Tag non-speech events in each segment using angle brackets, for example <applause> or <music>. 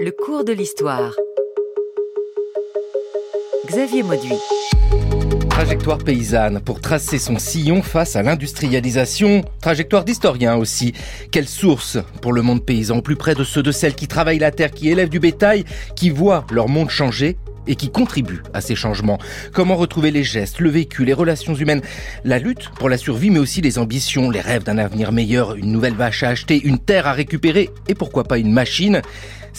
Le cours de l'histoire. Xavier Mauduit. Trajectoire paysanne pour tracer son sillon face à l'industrialisation. Trajectoire d'historien aussi. Quelle source pour le monde paysan, plus près de ceux de celles qui travaillent la terre, qui élèvent du bétail, qui voient leur monde changer et qui contribuent à ces changements? Comment retrouver les gestes, le vécu, les relations humaines, la lutte pour la survie, mais aussi les ambitions, les rêves d'un avenir meilleur, une nouvelle vache à acheter, une terre à récupérer et pourquoi pas une machine?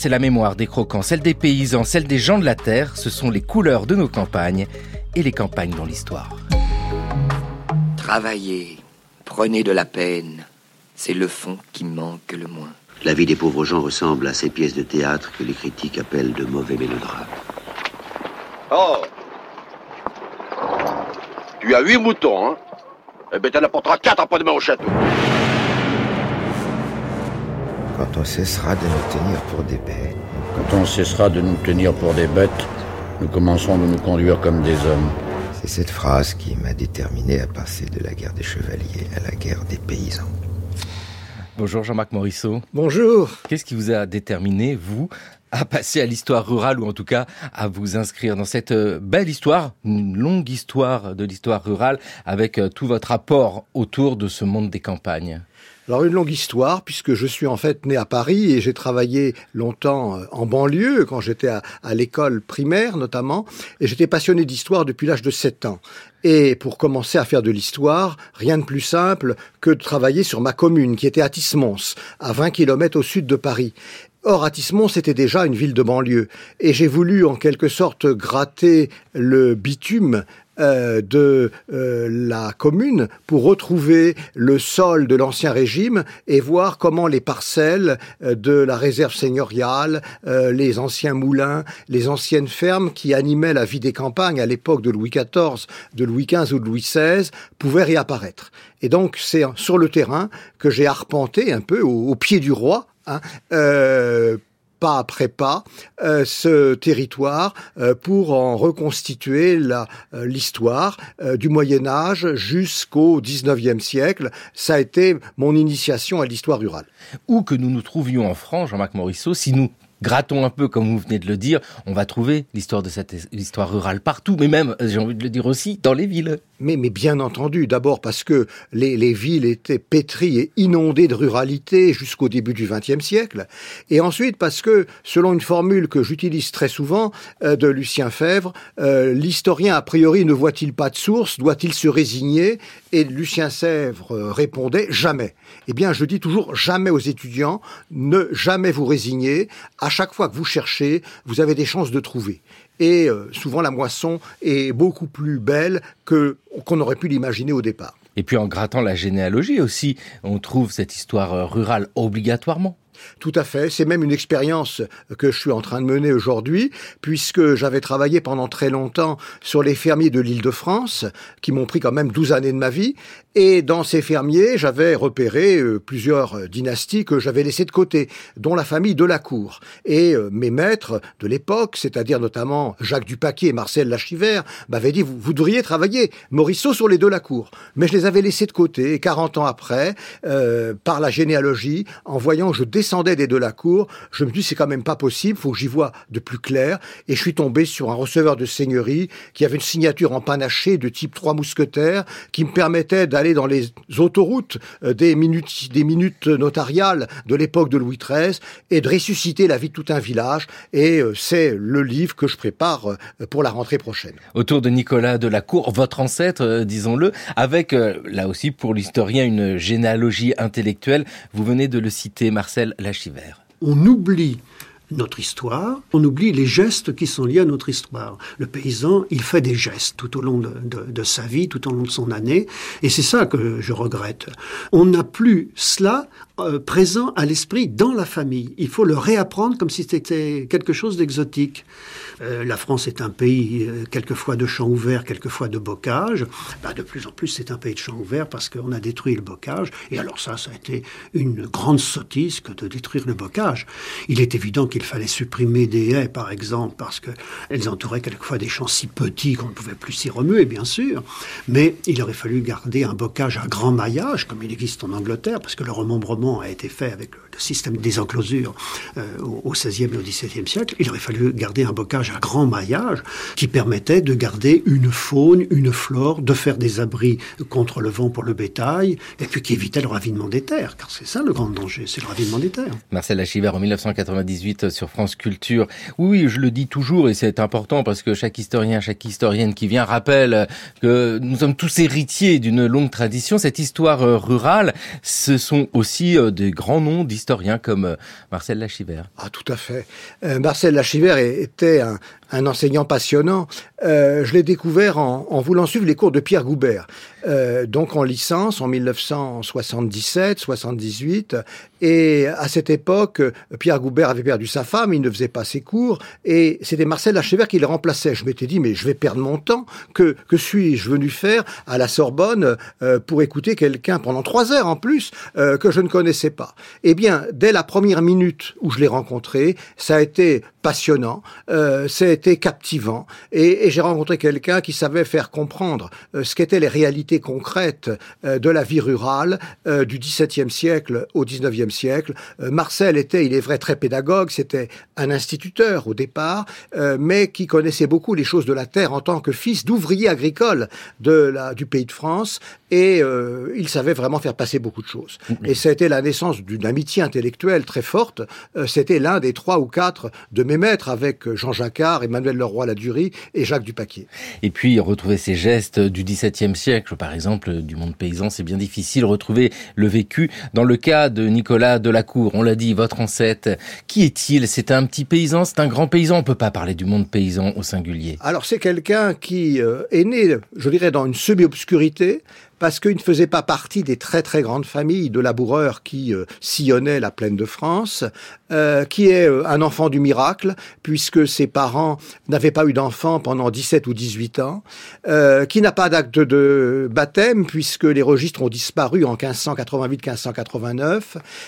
C'est la mémoire des croquants, celle des paysans, celle des gens de la terre. Ce sont les couleurs de nos campagnes et les campagnes dans l'histoire. Travaillez, prenez de la peine. C'est le fond qui manque le moins. La vie des pauvres gens ressemble à ces pièces de théâtre que les critiques appellent de mauvais mélodrames. Oh Tu as huit moutons, hein Eh bien, t'en apporteras quatre après-demain au château. Quand on cessera de nous tenir pour des bêtes. Quand on cessera de nous tenir pour des bêtes, nous commencerons de nous conduire comme des hommes. C'est cette phrase qui m'a déterminé à passer de la guerre des chevaliers à la guerre des paysans. Bonjour Jean-Marc Morisseau. Bonjour. Qu'est-ce qui vous a déterminé, vous, à passer à l'histoire rurale ou en tout cas à vous inscrire dans cette euh, belle histoire, une longue histoire de l'histoire rurale avec euh, tout votre apport autour de ce monde des campagnes? Alors une longue histoire, puisque je suis en fait né à Paris et j'ai travaillé longtemps euh, en banlieue, quand j'étais à, l'école primaire notamment, et j'étais passionné d'histoire depuis l'âge de 7 ans. Et pour commencer à faire de l'histoire, rien de plus simple que de travailler sur ma commune, qui était à Tismons, à 20 km au sud de Paris. Or, Atismont, c'était déjà une ville de banlieue. Et j'ai voulu, en quelque sorte, gratter le bitume euh, de euh, la commune pour retrouver le sol de l'ancien régime et voir comment les parcelles euh, de la réserve seigneuriale, les anciens moulins, les anciennes fermes qui animaient la vie des campagnes à l'époque de Louis XIV, de Louis XV ou de Louis XVI pouvaient réapparaître. Et donc c'est sur le terrain que j'ai arpenté un peu au pied du roi Hein, euh, pas après pas euh, ce territoire euh, pour en reconstituer l'histoire du Moyen Âge jusqu'au 19e siècle. Ça a été mon initiation à l'histoire rurale. Où que nous nous trouvions en France, Jean-Marc Morisseau, si nous grattons un peu, comme vous venez de le dire, on va trouver l'histoire de cette histoire rurale partout, mais même, j'ai envie de le dire aussi, dans les villes. Mais, mais bien entendu, d'abord parce que les, les, villes étaient pétries et inondées de ruralité jusqu'au début du XXe siècle, et ensuite parce que, selon une formule que j'utilise très souvent euh, de Lucien Fèvre, euh, l'historien a priori ne voit-il pas de source, doit-il se résigner? Et Lucien Fèvre euh, répondait jamais. Eh bien, je dis toujours jamais aux étudiants, ne jamais vous résigner. À chaque fois que vous cherchez, vous avez des chances de trouver et euh, souvent la moisson est beaucoup plus belle que qu'on aurait pu l'imaginer au départ. Et puis en grattant la généalogie aussi, on trouve cette histoire euh, rurale obligatoirement. Tout à fait. C'est même une expérience que je suis en train de mener aujourd'hui, puisque j'avais travaillé pendant très longtemps sur les fermiers de l'île de France, qui m'ont pris quand même 12 années de ma vie. Et dans ces fermiers, j'avais repéré euh, plusieurs dynasties que j'avais laissées de côté, dont la famille de la Cour. Et euh, mes maîtres de l'époque, c'est-à-dire notamment Jacques Dupaquier et Marcel Lachivert, m'avaient dit, vous, devriez travailler, Morisseau, sur les deux la Cour. Mais je les avais laissés de côté. Et 40 ans après, euh, par la généalogie, en voyant que je descendais des deux la Cour, je me dis, c'est quand même pas possible, faut que j'y vois de plus clair. Et je suis tombé sur un receveur de seigneurie qui avait une signature en panaché de type trois mousquetaires, qui me permettait d'aller dans les autoroutes euh, des minutes, des minutes notariales de l'époque de Louis XIII et de ressusciter la vie de tout un village. Et euh, c'est le livre que je prépare euh, pour la rentrée prochaine. Autour de Nicolas de la Cour, votre ancêtre, disons-le, avec là aussi pour l'historien une généalogie intellectuelle. Vous venez de le citer, Marcel Lachivert. On oublie notre histoire, on oublie les gestes qui sont liés à notre histoire. Le paysan, il fait des gestes tout au long de, de, sa vie, tout au long de son année, et c'est ça que je regrette. On n'a plus cela présent à l'esprit dans la famille. Il faut le réapprendre comme si c'était quelque chose d'exotique. Euh, la France est un pays euh, quelquefois de champs ouverts, quelquefois de bocage. Bah, de plus en plus, c'est un pays de champs ouverts parce qu'on a détruit le bocage. Et alors ça, ça a été une grande sottise que de détruire le bocage. Il est évident qu'il qu'il fallait supprimer des haies, par exemple, parce qu'elles entouraient quelquefois des champs si petits qu'on ne pouvait plus s'y remuer, bien sûr. Mais il aurait fallu garder un bocage à grand maillage, comme il existe en Angleterre, parce que le remembrement a été fait avec le système des enclosures euh, au XVIe et au XVIIe siècle. Il aurait fallu garder un bocage à grand maillage qui permettait de garder une faune, une flore, de faire des abris contre le vent pour le bétail, et puis qui évitait le ravinement des terres, car c'est ça le grand danger, c'est le ravinement des terres. Marcel Lachivert en 1998 sur France Culture. Oui, je le dis toujours et c'est important parce que chaque historien, chaque historienne qui vient rappelle que nous sommes tous héritiers d'une longue tradition. Cette histoire euh, rurale, ce sont aussi euh, des grands noms d'historiens comme euh, Marcel Lachivert. Ah, tout à fait. Marcel Lachivert était un, un enseignant passionnant. Euh, je l'ai découvert en, en, voulant suivre les cours de Pierre Goubert, euh, donc en licence en 1977-78. Et à cette époque, Pierre Goubert avait perdu sa femme, il ne faisait pas ses cours, et c'était Marcel Lachevert qui le remplaçait. Je m'étais dit, mais je vais perdre mon temps. Que, que suis-je venu faire à la Sorbonne euh, pour écouter quelqu'un pendant trois heures en plus euh, que je ne connaissais pas? Eh bien, dès la première minute où je l'ai rencontré, ça a été passionnant, euh, été captivant, et, et j'ai rencontré quelqu'un qui savait faire comprendre euh, ce qu'étaient les réalités concrètes euh, de la vie rurale euh, du XVIIe siècle au XIXe siècle. Marcel était, il est vrai, très pédagogue, c'était un instituteur au départ, mais qui connaissait beaucoup les choses de la terre en tant que fils d'ouvrier agricole de la, du pays de France, et il savait vraiment faire passer beaucoup de choses. Et ça a été la naissance d'une amitié intellectuelle très forte. c'était l'un des trois ou quatre de mes maîtres avec Jean Jacquard, Emmanuel Leroy-Ladurie et Jacques Dupaquier. Et puis retrouver ces gestes du XVIIe siècle, par exemple du monde paysan, c'est bien difficile. Retrouver le vécu. Dans le cas de Nicolas Delacour, on l'a dit, votre ancêtre, qui est-il? C'est un petit paysan, c'est un grand paysan. On peut pas parler du monde paysan au singulier. Alors c'est quelqu'un qui euh, est né, je dirais, dans une semi-obscurité, parce qu'il ne faisait pas partie des très très grandes familles de laboureurs qui euh, sillonnaient la plaine de France, euh, qui est euh, un enfant du miracle, puisque ses parents n'avaient pas eu d'enfant pendant 17 ou 18 ans, qui n'a pas d'acte de baptême, puisque les registres ont disparu en 1588-1589,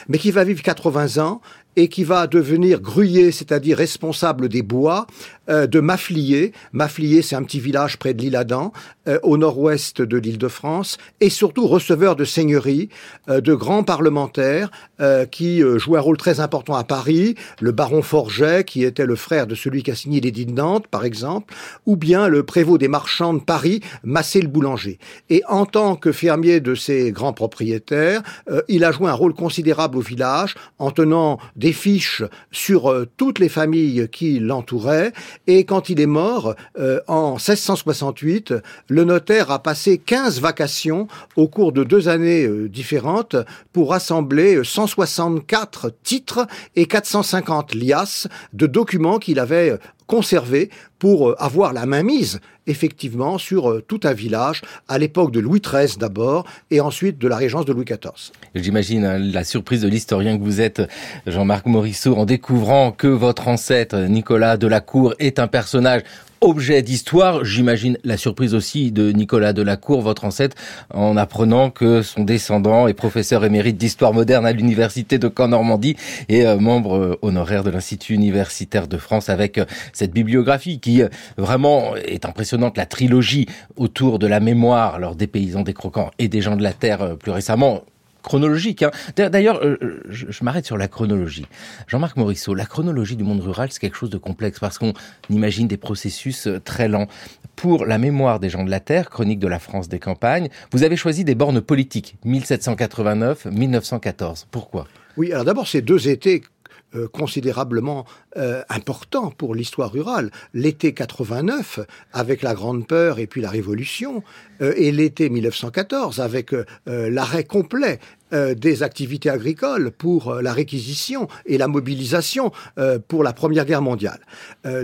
mais qui va vivre 80 ans et qui va devenir gruyé, c'est-à-dire responsable des bois euh, de Maflier. Maflier, c'est un petit village près de l'île Adam, euh, au nord-ouest de l'île de France, et surtout receveur de seigneuries, euh, de grands parlementaires euh, qui euh, jouaient un rôle très important à Paris, le baron Forget, qui était le frère de celui qui a signé l'édit de Nantes, par exemple, ou bien le prévôt des marchands de Paris, Massé le boulanger. Et en tant que fermier de ces grands propriétaires, euh, il a joué un rôle considérable au village en tenant des fiches sur euh, toutes les familles qui l'entouraient. Et quand il est mort, euh, en 1668, le notaire a passé 15 vacations au cours de deux années euh, différentes pour rassembler 164 titres et 450 liasses de documents qu'il avait conservés pour avoir la mainmise effectivement sur tout un village à l'époque de Louis XIII d'abord et ensuite de la régence de Louis XIV. J'imagine hein, la surprise de l'historien que vous êtes, Jean-Marc Morisseau, en découvrant que votre ancêtre Nicolas Delacour est un personnage objet d'histoire. J'imagine la surprise aussi de Nicolas Delacour, votre ancêtre, en apprenant que son descendant est professeur émérite d'histoire moderne à l'université de Caen-Normandie et euh, membre euh, honoraire de l'Institut universitaire de France avec euh, cette bibliographie qui vraiment est impressionnante. La trilogie autour de la mémoire, alors des paysans, des croquants et des gens de la terre plus récemment chronologique. Hein. D'ailleurs, euh, je, je m'arrête sur la chronologie. Jean-Marc Morisseau, la chronologie du monde rural, c'est quelque chose de complexe parce qu'on imagine des processus euh, très lents. Pour la mémoire des gens de la Terre, chronique de la France des campagnes, vous avez choisi des bornes politiques, 1789-1914. Pourquoi? Oui, alors d'abord, ces deux étés euh, considérablement euh, important pour l'histoire rurale. L'été 89, avec la Grande Peur et puis la Révolution, euh, et l'été 1914, avec euh, l'arrêt complet des activités agricoles pour la réquisition et la mobilisation pour la Première Guerre mondiale.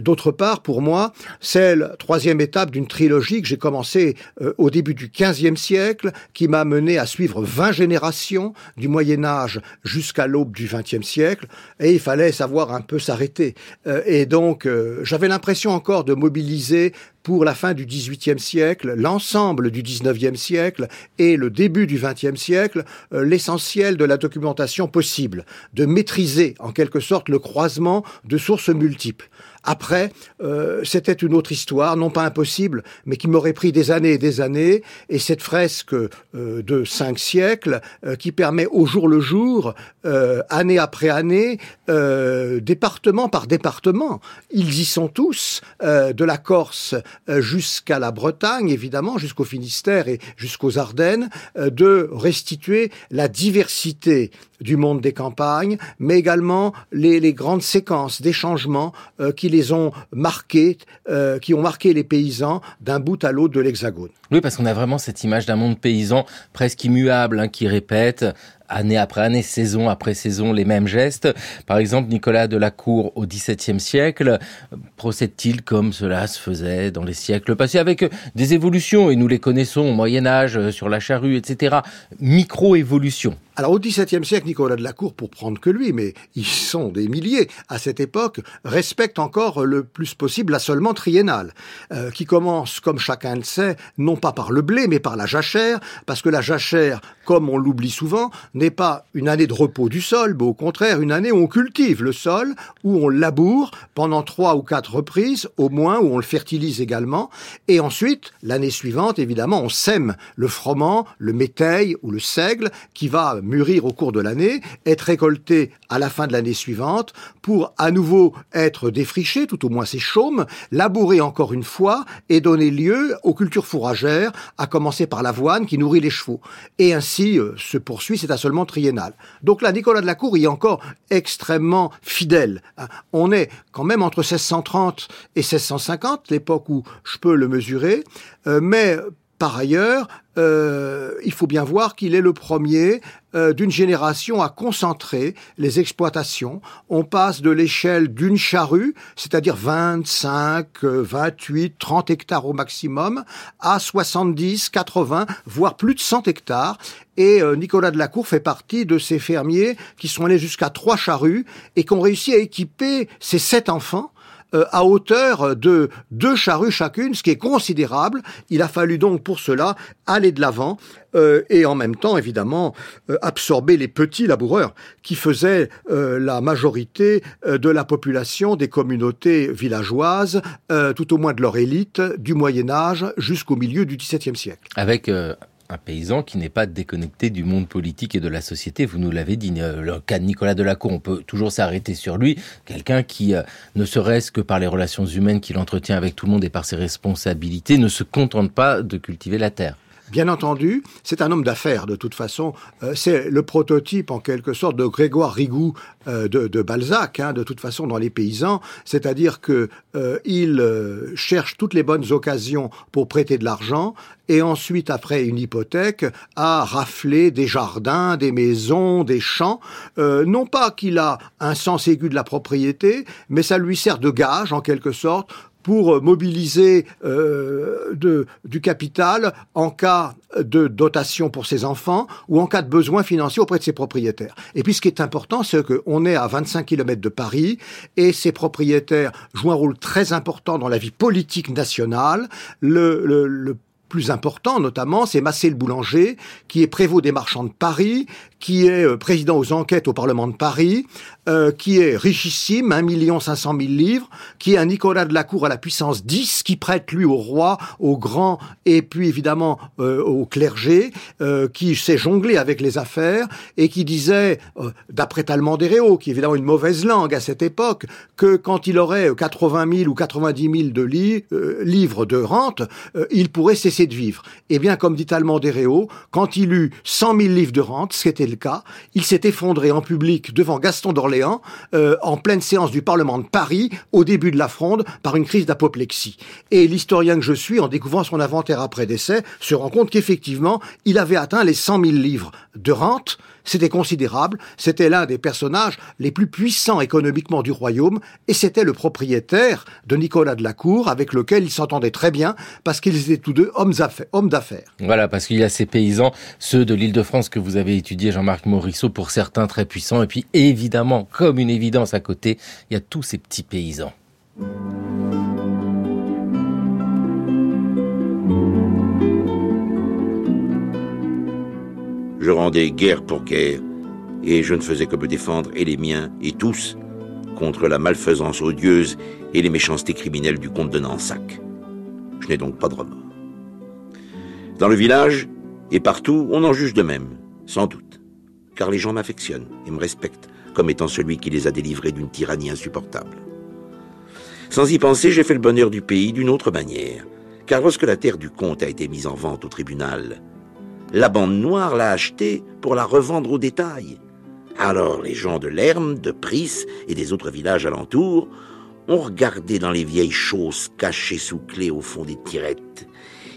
D'autre part, pour moi, c'est la troisième étape d'une trilogie que j'ai commencé au début du XVe siècle, qui m'a mené à suivre 20 générations du Moyen Âge jusqu'à l'aube du XXe siècle, et il fallait savoir un peu s'arrêter. Euh, et donc, euh, j'avais l'impression encore de mobiliser pour la fin du XVIIIe siècle, l'ensemble du XIXe siècle et le début du XXe siècle, euh, l'essentiel de la documentation possible, de maîtriser en quelque sorte le croisement de sources multiples. Après, euh, c'était une autre histoire, non pas impossible, mais qui m'aurait pris des années et des années. Et cette fresque euh, de cinq siècles, euh, qui permet au jour le jour, année après année, département par département, ils y sont tous, de la Corse jusqu'à la Bretagne, évidemment, jusqu'au Finistère et jusqu'aux Ardennes, de restituer la diversité du monde des campagnes, mais également les, les grandes séquences des changements euh, qui les ont marqués, euh, qui ont marqué les paysans d'un bout à l'autre de l'Hexagone. Oui, parce qu'on a vraiment cette image d'un monde paysan presque immuable, hein, qui répète année après année, saison après saison, les mêmes gestes. Par exemple, Nicolas de la Cour au XVIIe siècle procède-t-il comme cela se faisait dans les siècles passés, avec des évolutions, et nous les connaissons au Moyen Âge, sur la charrue, etc. Micro-évolution. Alors au XVIIe siècle, Nicolas de la Cour, pour prendre que lui, mais ils sont des milliers à cette époque, respecte encore le plus possible l'assolement triennal, euh, qui commence, comme chacun le sait, non pas par le blé, mais par la jachère, parce que la jachère, comme on l'oublie souvent, n'est pas une année de repos du sol, mais au contraire une année où on cultive le sol, où on laboure pendant trois ou quatre reprises, au moins, où on le fertilise également, et ensuite, l'année suivante, évidemment, on sème le froment, le méteil ou le seigle, qui va mûrir au cours de l'année, être récolté à la fin de l'année suivante, pour à nouveau être défriché, tout au moins ses chaumes, labourer encore une fois et donner lieu aux cultures fourragères, à commencer par l'avoine qui nourrit les chevaux. Et ainsi euh, se poursuit cet assolement triennal. Donc là, Nicolas de la Cour y est encore extrêmement fidèle. Hein. On est quand même entre 1630 et 1650, l'époque où je peux le mesurer, euh, mais par ailleurs, euh, il faut bien voir qu'il est le premier euh, d'une génération à concentrer les exploitations. On passe de l'échelle d'une charrue, c'est-à-dire 25, 28, 30 hectares au maximum, à 70, 80, voire plus de 100 hectares. Et euh, Nicolas de la Cour fait partie de ces fermiers qui sont allés jusqu'à trois charrues et qui ont réussi à équiper ces sept enfants euh, à hauteur de deux charrues chacune, ce qui est considérable. Il a fallu donc pour cela aller de l'avant euh, et en même temps, évidemment, euh, absorber les petits laboureurs qui faisaient la majorité de la population des communautés villageoises, tout au moins de leur élite, du Moyen Âge jusqu'au milieu du XVIIe siècle. Avec un paysan qui n'est pas déconnecté du monde politique et de la société. Vous nous l'avez dit, euh, le cas de Nicolas Delacour, on peut toujours s'arrêter sur lui. Quelqu'un qui, euh, ne serait-ce que par les relations humaines qu'il entretient avec tout le monde et par ses responsabilités, ne se contente pas de cultiver la terre. Bien entendu, c'est un homme d'affaires de toute façon. Euh, c'est le prototype en quelque sorte de Grégoire Rigoux euh, de, Balzac, hein, de toute façon dans les paysans. C'est-à-dire que euh, il cherche toutes les bonnes occasions pour prêter de l'argent et ensuite, après une hypothèque, à rafler des jardins, des maisons, des champs. non pas qu'il a un sens aigu de la propriété, mais ça lui sert de gage en quelque sorte pour mobiliser euh, du capital en cas de dotation pour ses enfants ou en cas de besoin financier auprès de ses propriétaires. Et puis ce qui est important, c'est qu'on est à 25 km de Paris et ces propriétaires jouent un rôle très important dans la vie politique nationale. Le, le, le plus important notamment, c'est Massé le Boulanger, qui est prévôt des marchands de Paris, qui est euh, président aux enquêtes au Parlement de Paris, euh, qui est richissime, 1 500 000 livres, qui est un Nicolas de la Cour à la puissance 10, qui prête lui au roi, au grand, et puis évidemment euh, au clergé, qui sait jongler avec les affaires, et qui disait, d'après Talmand Réaux, qui est évidemment une mauvaise langue à cette époque, que quand il aurait 80 000 ou 90 000 de livres de rente, il pourrait cesser de vivre. Eh bien, comme dit Talmand Réaux, quand il eut 100 000 livres de rente, ce qui était Il s'est effondré en public devant Gaston d'Orléans euh, en pleine séance du Parlement de Paris au début de la fronde par une crise d'apoplexie. Et l'historien que je suis, en découvrant son inventaire après décès, se rend compte qu'effectivement, il avait atteint les 100 000 livres de rente. C'était considérable. C'était l'un des personnages les plus puissants économiquement du royaume et c'était le propriétaire de Nicolas de la Cour avec lequel il s'entendait très bien parce qu'ils étaient tous deux hommes d'affaires. Voilà, parce qu'il y a ces paysans, ceux de l'île de France que vous avez étudiés, Jean-Marc Morisseau, pour certains très puissants. Et puis évidemment, comme une évidence à côté, il y a tous ces petits paysans. Je rendais guerre pour guerre, et je ne faisais que me défendre, et les miens, et tous, contre la malfaisance odieuse et les méchancetés criminelles du comte de Nansac. Je n'ai donc pas de remords. Dans le village, et partout, on en juge de même, sans doute, car les gens m'affectionnent et me respectent comme étant celui qui les a délivrés d'une tyrannie insupportable. Sans y penser, j'ai fait le bonheur du pays d'une autre manière, car lorsque la terre du comte a été mise en vente au tribunal, la bande noire l'a achetée pour la revendre au détail. Alors les gens de Lerme, de Pris et des autres villages alentours ont regardé dans les vieilles choses cachées sous clé au fond des tirettes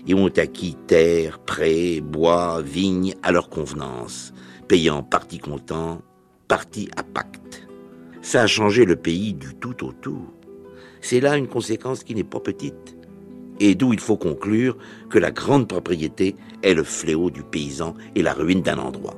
et ont acquis terre, prés, bois, vignes à leur convenance, payant partie comptant, partie à pacte. Ça a changé le pays du tout au tout. C'est là une conséquence qui n'est pas petite et d'où il faut conclure que la grande propriété est le fléau du paysan et la ruine d'un endroit.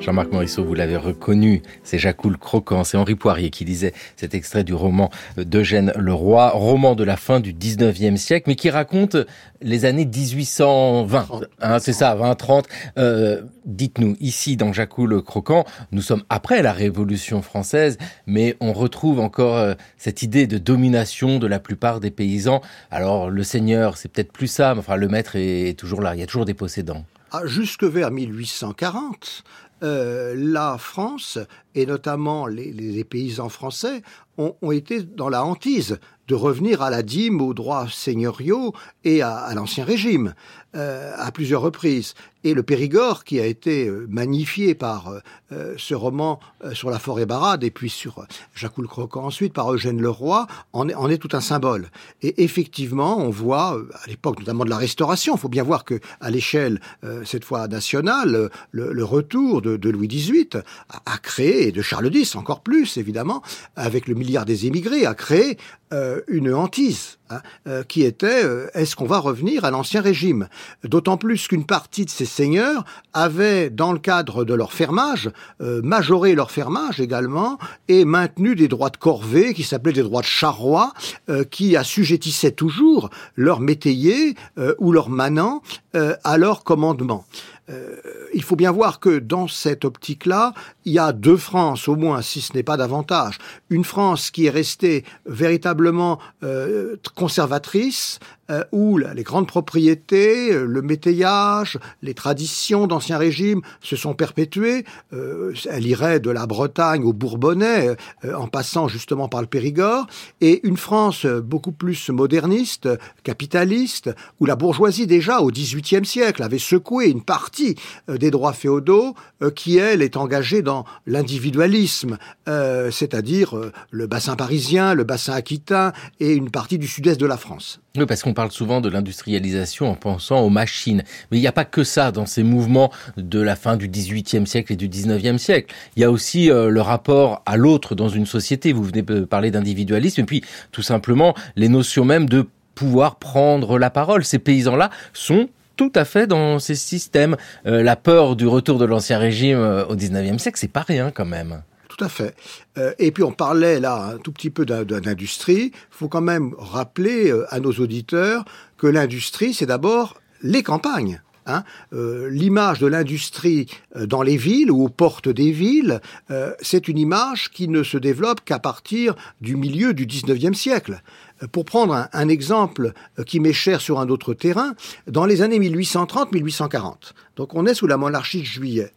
Jean-Marc Morisseau, vous l'avez reconnu, c'est Jacques le Croquant, c'est Henri Poirier qui lisait cet extrait du roman d'Eugène Leroy, roman de la fin du 19e siècle, mais qui raconte les années 1820. Hein, c'est ça, 20-30. Euh, dites-nous, ici dans Jacques le Croquant, nous sommes après la Révolution française, mais on retrouve encore euh, cette idée de domination de la plupart des paysans. Alors le seigneur, c'est peut-être plus ça, mais enfin le maître est toujours là, il y a toujours des possédants. Ah, jusque vers 1840, euh, la France, et notamment les, paysans français, ont, été dans la hantise de revenir à la dîme, aux droits seigneuriaux et à, à l'ancien régime, euh, à plusieurs reprises. Et le Périgord, qui a été euh, magnifié par euh, ce roman euh, sur la forêt barade, et puis sur euh, Jacques le Croquant ensuite, par Eugène Leroy, en est, en est tout un symbole. Et effectivement, on voit, à l'époque notamment de la Restauration, il faut bien voir que à l'échelle, cette fois nationale, le, le retour de, de, Louis XVIII a, a créé, et de Charles X encore plus, évidemment, avec le milliard des émigrés, a créé euh, une hantise hein, euh, qui était euh, est-ce qu'on va revenir à l'ancien régime? D'autant plus qu'une partie de ces seigneurs avaient, dans le cadre de leur fermage, majoré leur fermage également et maintenu des droits de corvée qui s'appelaient des droits de charroi, qui assujettissaient toujours leurs métayers ou leurs manants à leur commandement. Euh, il faut bien voir que dans cette optique-là, il y a deux France au moins, si ce n'est pas davantage. Une France qui est restée véritablement euh, conservatrice, euh, où les grandes propriétés, euh, le métayage, les traditions d'Ancien Régime se sont perpétuées. Euh, elle irait de la Bretagne au Bourbonnais, euh, en passant justement par le Périgord, et une France beaucoup plus moderniste, capitaliste, où la bourgeoisie déjà au XVIIIe siècle avait secoué une partie euh, des droits féodaux, qui elle est engagée dans l'individualisme, c'est-à-dire le bassin parisien, le bassin aquitain et une partie du sud-est de la France. Oui, parce qu'on parle souvent de l'industrialisation en pensant aux machines. Mais il n'y a pas que ça dans ces mouvements de la fin du XVIIIe siècle et du XIXe siècle. Il y a aussi euh, le rapport à l'autre dans une société. Vous venez de parler d'individualisme. Et puis, tout simplement, les notions même de pouvoir prendre la parole. Ces paysans-là sont tout à fait dans ces systèmes. Euh, la peur du retour de l'ancien régime euh, au XIXe siècle, c'est pas rien quand même. Tout à fait. Euh, et puis on parlait là un tout petit peu d'industrie. Il faut quand même rappeler euh, à nos auditeurs que l'industrie, c'est d'abord les campagnes. Hein, euh, l'image de l'industrie dans les villes ou aux portes des villes, c'est une image qui ne se développe qu'à partir du milieu du 19e siècle. Pour prendre un exemple qui m'est cher sur un autre terrain, dans les années 1830-1840, donc on est sous la monarchie de juillet,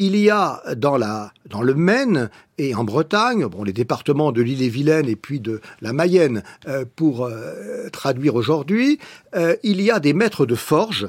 il y a dans, la, dans le Maine et en Bretagne, bon, les départements de l'île-et-Vilaine et puis de la Mayenne, euh, pour euh, traduire aujourd'hui, euh, il y a des maîtres de forge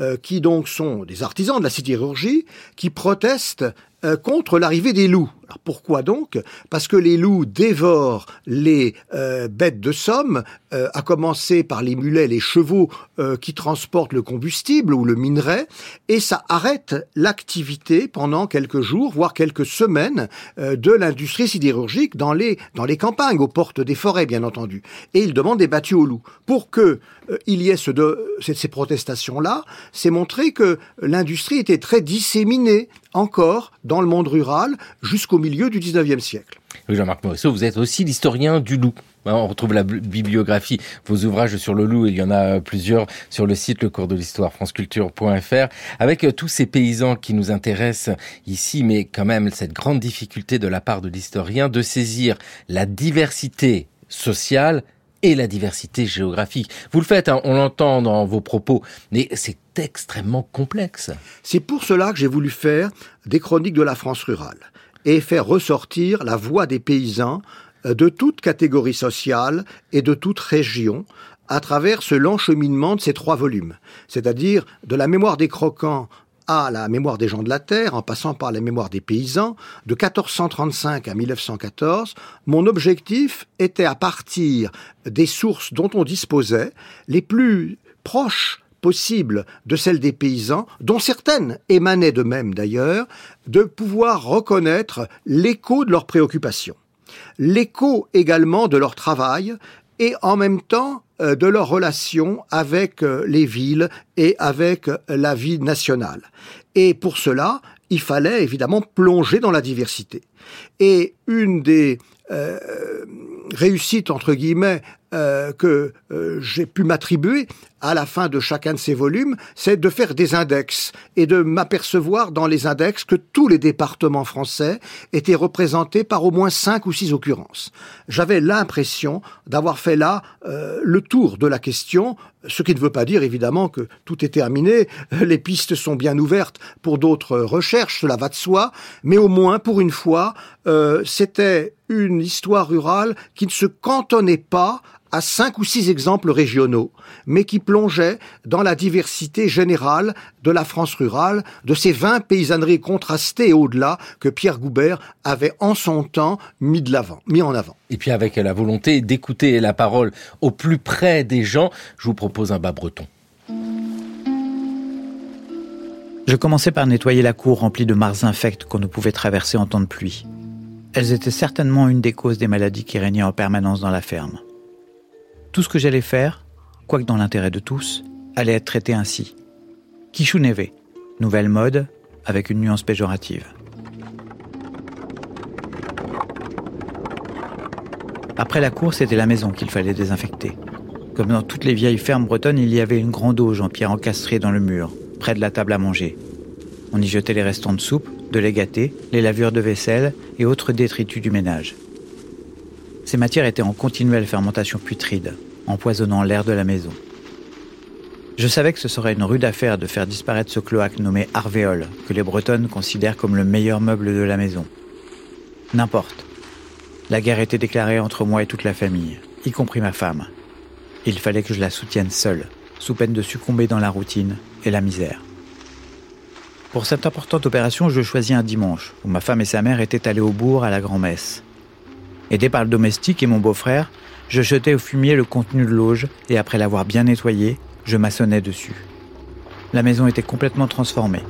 euh, qui donc sont des artisans de la sidérurgie qui protestent euh, contre l'arrivée des loups. Pourquoi donc Parce que les loups dévorent les euh, bêtes de somme, euh, à commencer par les mulets, les chevaux euh, qui transportent le combustible ou le minerai, et ça arrête l'activité pendant quelques jours, voire quelques semaines, de l'industrie sidérurgique dans les, campagnes, aux portes des forêts, bien entendu. Et ils demandent des battues aux loups. Pour que il y ait ces, ces protestations-là, c'est montrer que l'industrie était très disséminée encore dans le monde rural jusqu'au milieu du 19e siècle. Oui, Jean-Marc Morisseau, vous êtes aussi l'historien du loup. Hein, on retrouve la bibliographie, vos ouvrages sur le loup, il y en a plusieurs sur le site Le cours de l'histoire, franceculture.fr, avec euh, tous ces paysans qui nous intéressent ici, mais quand même cette grande difficulté de la part de l'historien de saisir la diversité sociale et la diversité géographique. Vous le faites, hein, on l'entend dans vos propos, mais c'est extrêmement complexe. C'est pour cela que j'ai voulu faire des chroniques de la France rurale et faire ressortir la voix des paysans euh, de toute catégorie sociale et de toute région à travers ce long cheminement de ces trois volumes, c'est-à-dire de la mémoire des croquants à la mémoire des gens de la terre, en passant par la mémoire des paysans, de 1435 à 1914, mon objectif était à partir des sources dont on disposait, les plus proches possibles de celles des paysans, dont certaines émanaient de même d'ailleurs, de pouvoir reconnaître l'écho de leurs préoccupations, l'écho également de leur travail, et en même temps euh, de leur relation avec euh, les villes et avec euh, la vie nationale. Et pour cela, il fallait évidemment plonger dans la diversité. Et une des réussites, entre guillemets, que j'ai pu m'attribuer à la fin de chacun de ces volumes, c'est de faire des index et de m'apercevoir dans les index que tous les départements français étaient représentés par au moins cinq ou six occurrences. J'avais l'impression d'avoir fait là euh, le tour de la question, ce qui ne veut pas dire évidemment que tout est terminé, <laughs> les pistes sont bien ouvertes pour d'autres recherches, cela va de soi, mais au moins pour une fois, euh, c'était une histoire rurale qui ne se cantonnait pas à cinq ou six exemples régionaux, mais qui plongeait dans la diversité générale de la France rurale, de ces vingt paysanneries contrastées et au-delà que Pierre Goubert avait en son temps mis de l'avant, mis en avant. Et puis avec la volonté d'écouter la parole au plus près des gens, je vous propose un bas breton. Je commençais par nettoyer la cour remplie de mares infectes qu'on ne pouvait traverser en temps de pluie. Elles étaient certainement une des causes des maladies qui régnaient en permanence dans la ferme. Tout ce que j'allais faire, quoique dans l'intérêt de tous, allait être traité ainsi. Kishuneve, nouvelle mode avec une nuance péjorative. Après la cour, c'était la maison qu'il fallait désinfecter. Comme dans toutes les vieilles fermes bretonnes, il y avait une grande auge en pierre encastrée dans le mur, près de la table à manger. On y jetait les restants de soupe, de lait gâté, les lavures de vaisselle et autres détritus du ménage. Ces matières étaient en continuelle fermentation putride, empoisonnant l'air de la maison. Je savais que ce serait une rude affaire de faire disparaître ce cloaque nommé Arvéole, que les Bretonnes considèrent comme le meilleur meuble de la maison. N'importe. La guerre était déclarée entre moi et toute la famille, y compris ma femme. Il fallait que je la soutienne seule, sous peine de succomber dans la routine et la misère. Pour cette importante opération, je choisis un dimanche, où ma femme et sa mère étaient allées au bourg à la grand-messe. Aidé par le domestique et mon beau-frère, je jetais au fumier le contenu de l'auge et après l'avoir bien nettoyé, je maçonnais dessus. La maison était complètement transformée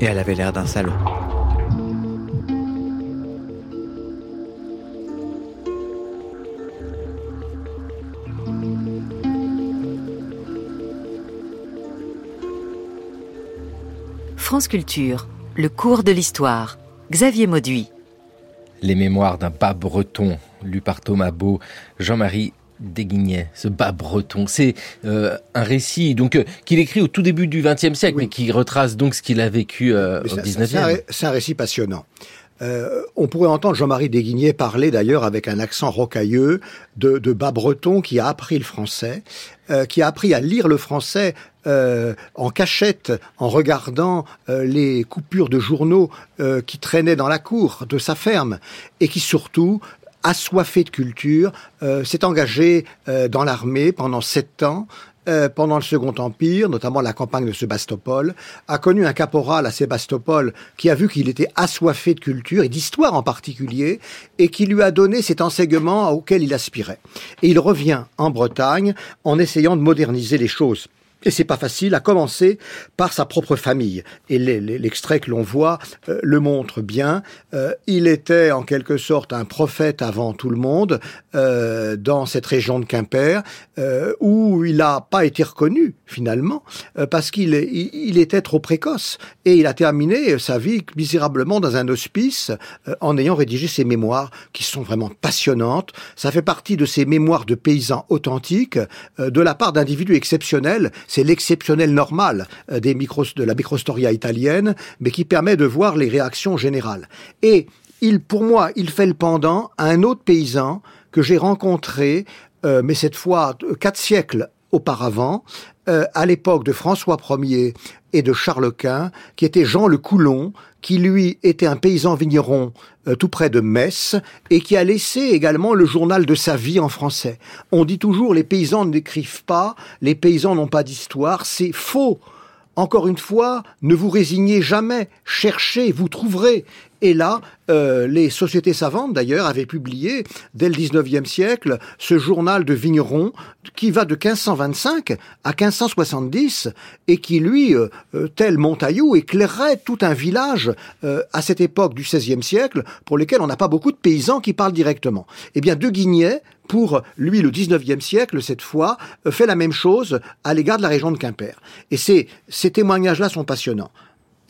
et elle avait l'air d'un salon. France Culture, le cours de l'histoire. Xavier Mauduit. Les mémoires d'un bas breton, lu par Thomas Beau, Jean-Marie Desguignet, ce bas breton. C'est euh, un récit donc euh, qu'il écrit au tout début du XXe siècle, mais qui retrace donc ce qu'il a vécu euh, au XIXe. C'est un, récit passionnant. on pourrait entendre Jean-Marie Desguignet parler d'ailleurs avec un accent rocailleux de, de bas breton qui a appris le français, qui a appris à lire le français euh, en cachette, en regardant euh, les coupures de journaux euh, qui traînaient dans la cour de sa ferme, et qui surtout, assoiffé de culture, s'est engagé dans l'armée pendant sept ans. pendant le Second Empire, notamment la campagne de Sébastopol, a connu un caporal à Sébastopol qui a vu qu'il était assoiffé de culture et d'histoire en particulier, et qui lui a donné cet enseignement auquel il aspirait. Et il revient en Bretagne en essayant de moderniser les choses Et c'est pas facile, à commencer par sa propre famille. Et l'extrait que l'on voit euh, le montre bien. Euh, il était en quelque sorte un prophète avant tout le monde euh, dans cette région de Quimper, où il n'a pas été reconnu finalement, parce qu'il il, était trop précoce. Et il a terminé sa vie misérablement dans un hospice en ayant rédigé ses mémoires, qui sont vraiment passionnantes. Ça fait partie de ces mémoires de paysans authentiques, de la part d'individus exceptionnels c'est l'exceptionnel normal euh, des micros, de la microstoria italienne, mais qui permet de voir les réactions générales. Et il, pour moi, il fait le pendant à un autre paysan que j'ai rencontré, euh, mais cette fois quatre siècles auparavant, euh, à l'époque de François Ier et de Charles Quint, qui était Jean le Coulon, qui lui était un paysan vigneron euh, tout près de Metz et qui a laissé également le journal de sa vie en français. On dit toujours les paysans n'écrivent pas, les paysans n'ont pas d'histoire, c'est faux. Encore une fois, ne vous résignez jamais, cherchez, vous trouverez. Et là, euh, les sociétés savantes, d'ailleurs, avaient publié, dès le 19e siècle, ce journal de vignerons qui va de 1525 à 1570 et qui, lui, euh, euh, tel Montaillou, éclairerait tout un village à cette époque du XVIe siècle pour lesquels on n'a pas beaucoup de paysans qui parlent directement. Eh bien, De Guignet, pour lui, le 19e siècle, cette fois, fait la même chose à l'égard de la région de Quimper. Et ces témoignages-là sont passionnants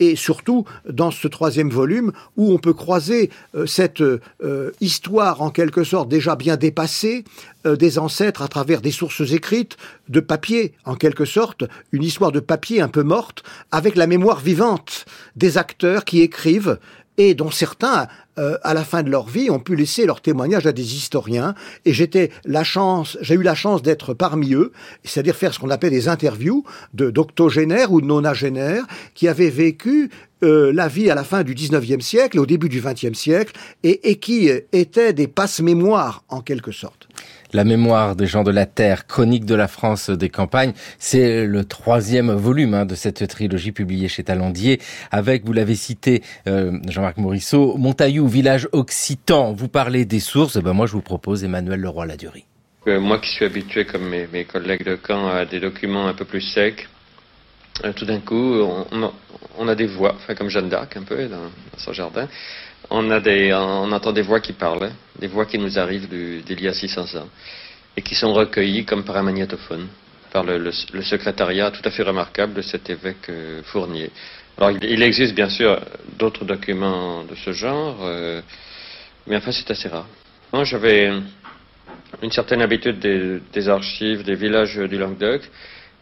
et surtout dans ce troisième volume où on peut croiser euh, cette euh, histoire en quelque sorte déjà bien dépassée euh, des ancêtres à travers des sources écrites, de papier en quelque sorte, une histoire de papier un peu morte, avec la mémoire vivante des acteurs qui écrivent et dont certains, euh, à la fin de leur vie, ont pu laisser leur témoignage à des historiens. Et j'étais la chance, j'ai eu la chance d'être parmi eux, c'est-à-dire faire ce qu'on appelle des interviews de d'octogénaires ou de nonagénaires qui avaient vécu euh, la vie à la fin du 19e siècle, au début du 20e siècle, et, et qui étaient des passe-mémoires en quelque sorte. La mémoire des gens de la Terre, chronique de la France des campagnes, c'est le troisième volume hein, de cette trilogie publiée chez Talandier, avec, vous l'avez cité, euh, Jean-Marc Morisseau, Montaillou, village occitan. Vous parlez des sources, ben moi je vous propose Emmanuel Leroy-Ladurie. Euh, moi qui suis habitué, comme mes, collègues de camp, à des documents un peu plus secs, euh, tout d'un coup, on, a des voix, comme Jeanne d'Arc un peu dans son jardin des, on entend des voix qui parlent, des voix qui nous arrivent d'il y a 600 ans, et qui sont recueillies comme par un magnétophone, par le, secrétariat tout à fait remarquable de cet évêque euh, Fournier. Alors il, existe bien sûr d'autres documents de ce genre, euh, mais enfin c'est assez rare. Moi j'avais une certaine habitude des archives des villages du Languedoc,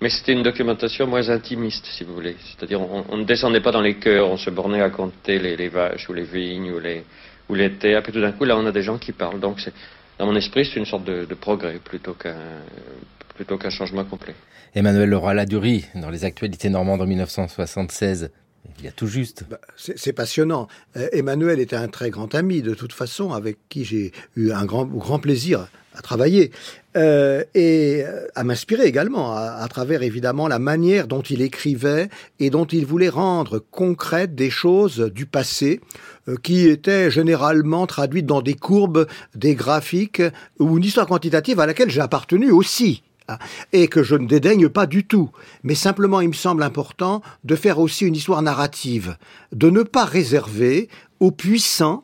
mais c'était une documentation moins intimiste, si vous voulez. C'est-à-dire, on, ne descendait pas dans les cœurs, on se bornait à compter les, vaches ou les vignes ou les, ou les terres. Puis tout d'un coup, là, on a des gens qui parlent. Donc, dans mon esprit, c'est une sorte de, progrès plutôt qu'un plutôt qu'un changement complet. Emmanuel Leroy-Ladurie, dans les actualités normandes en 1976, il y a tout juste. Bah, c'est passionnant. Euh, Emmanuel était un très grand ami, de toute façon, avec qui j'ai eu un grand, grand plaisir à travailler euh, et euh, à m'inspirer également à, travers évidemment la manière dont il écrivait et dont il voulait rendre concrètes des choses du passé euh, qui étaient généralement traduites dans des courbes, des graphiques ou une histoire quantitative à laquelle j'ai appartenu aussi hein, et que je ne dédaigne pas du tout. Mais simplement, il me semble important de faire aussi une histoire narrative, de ne pas réserver aux puissants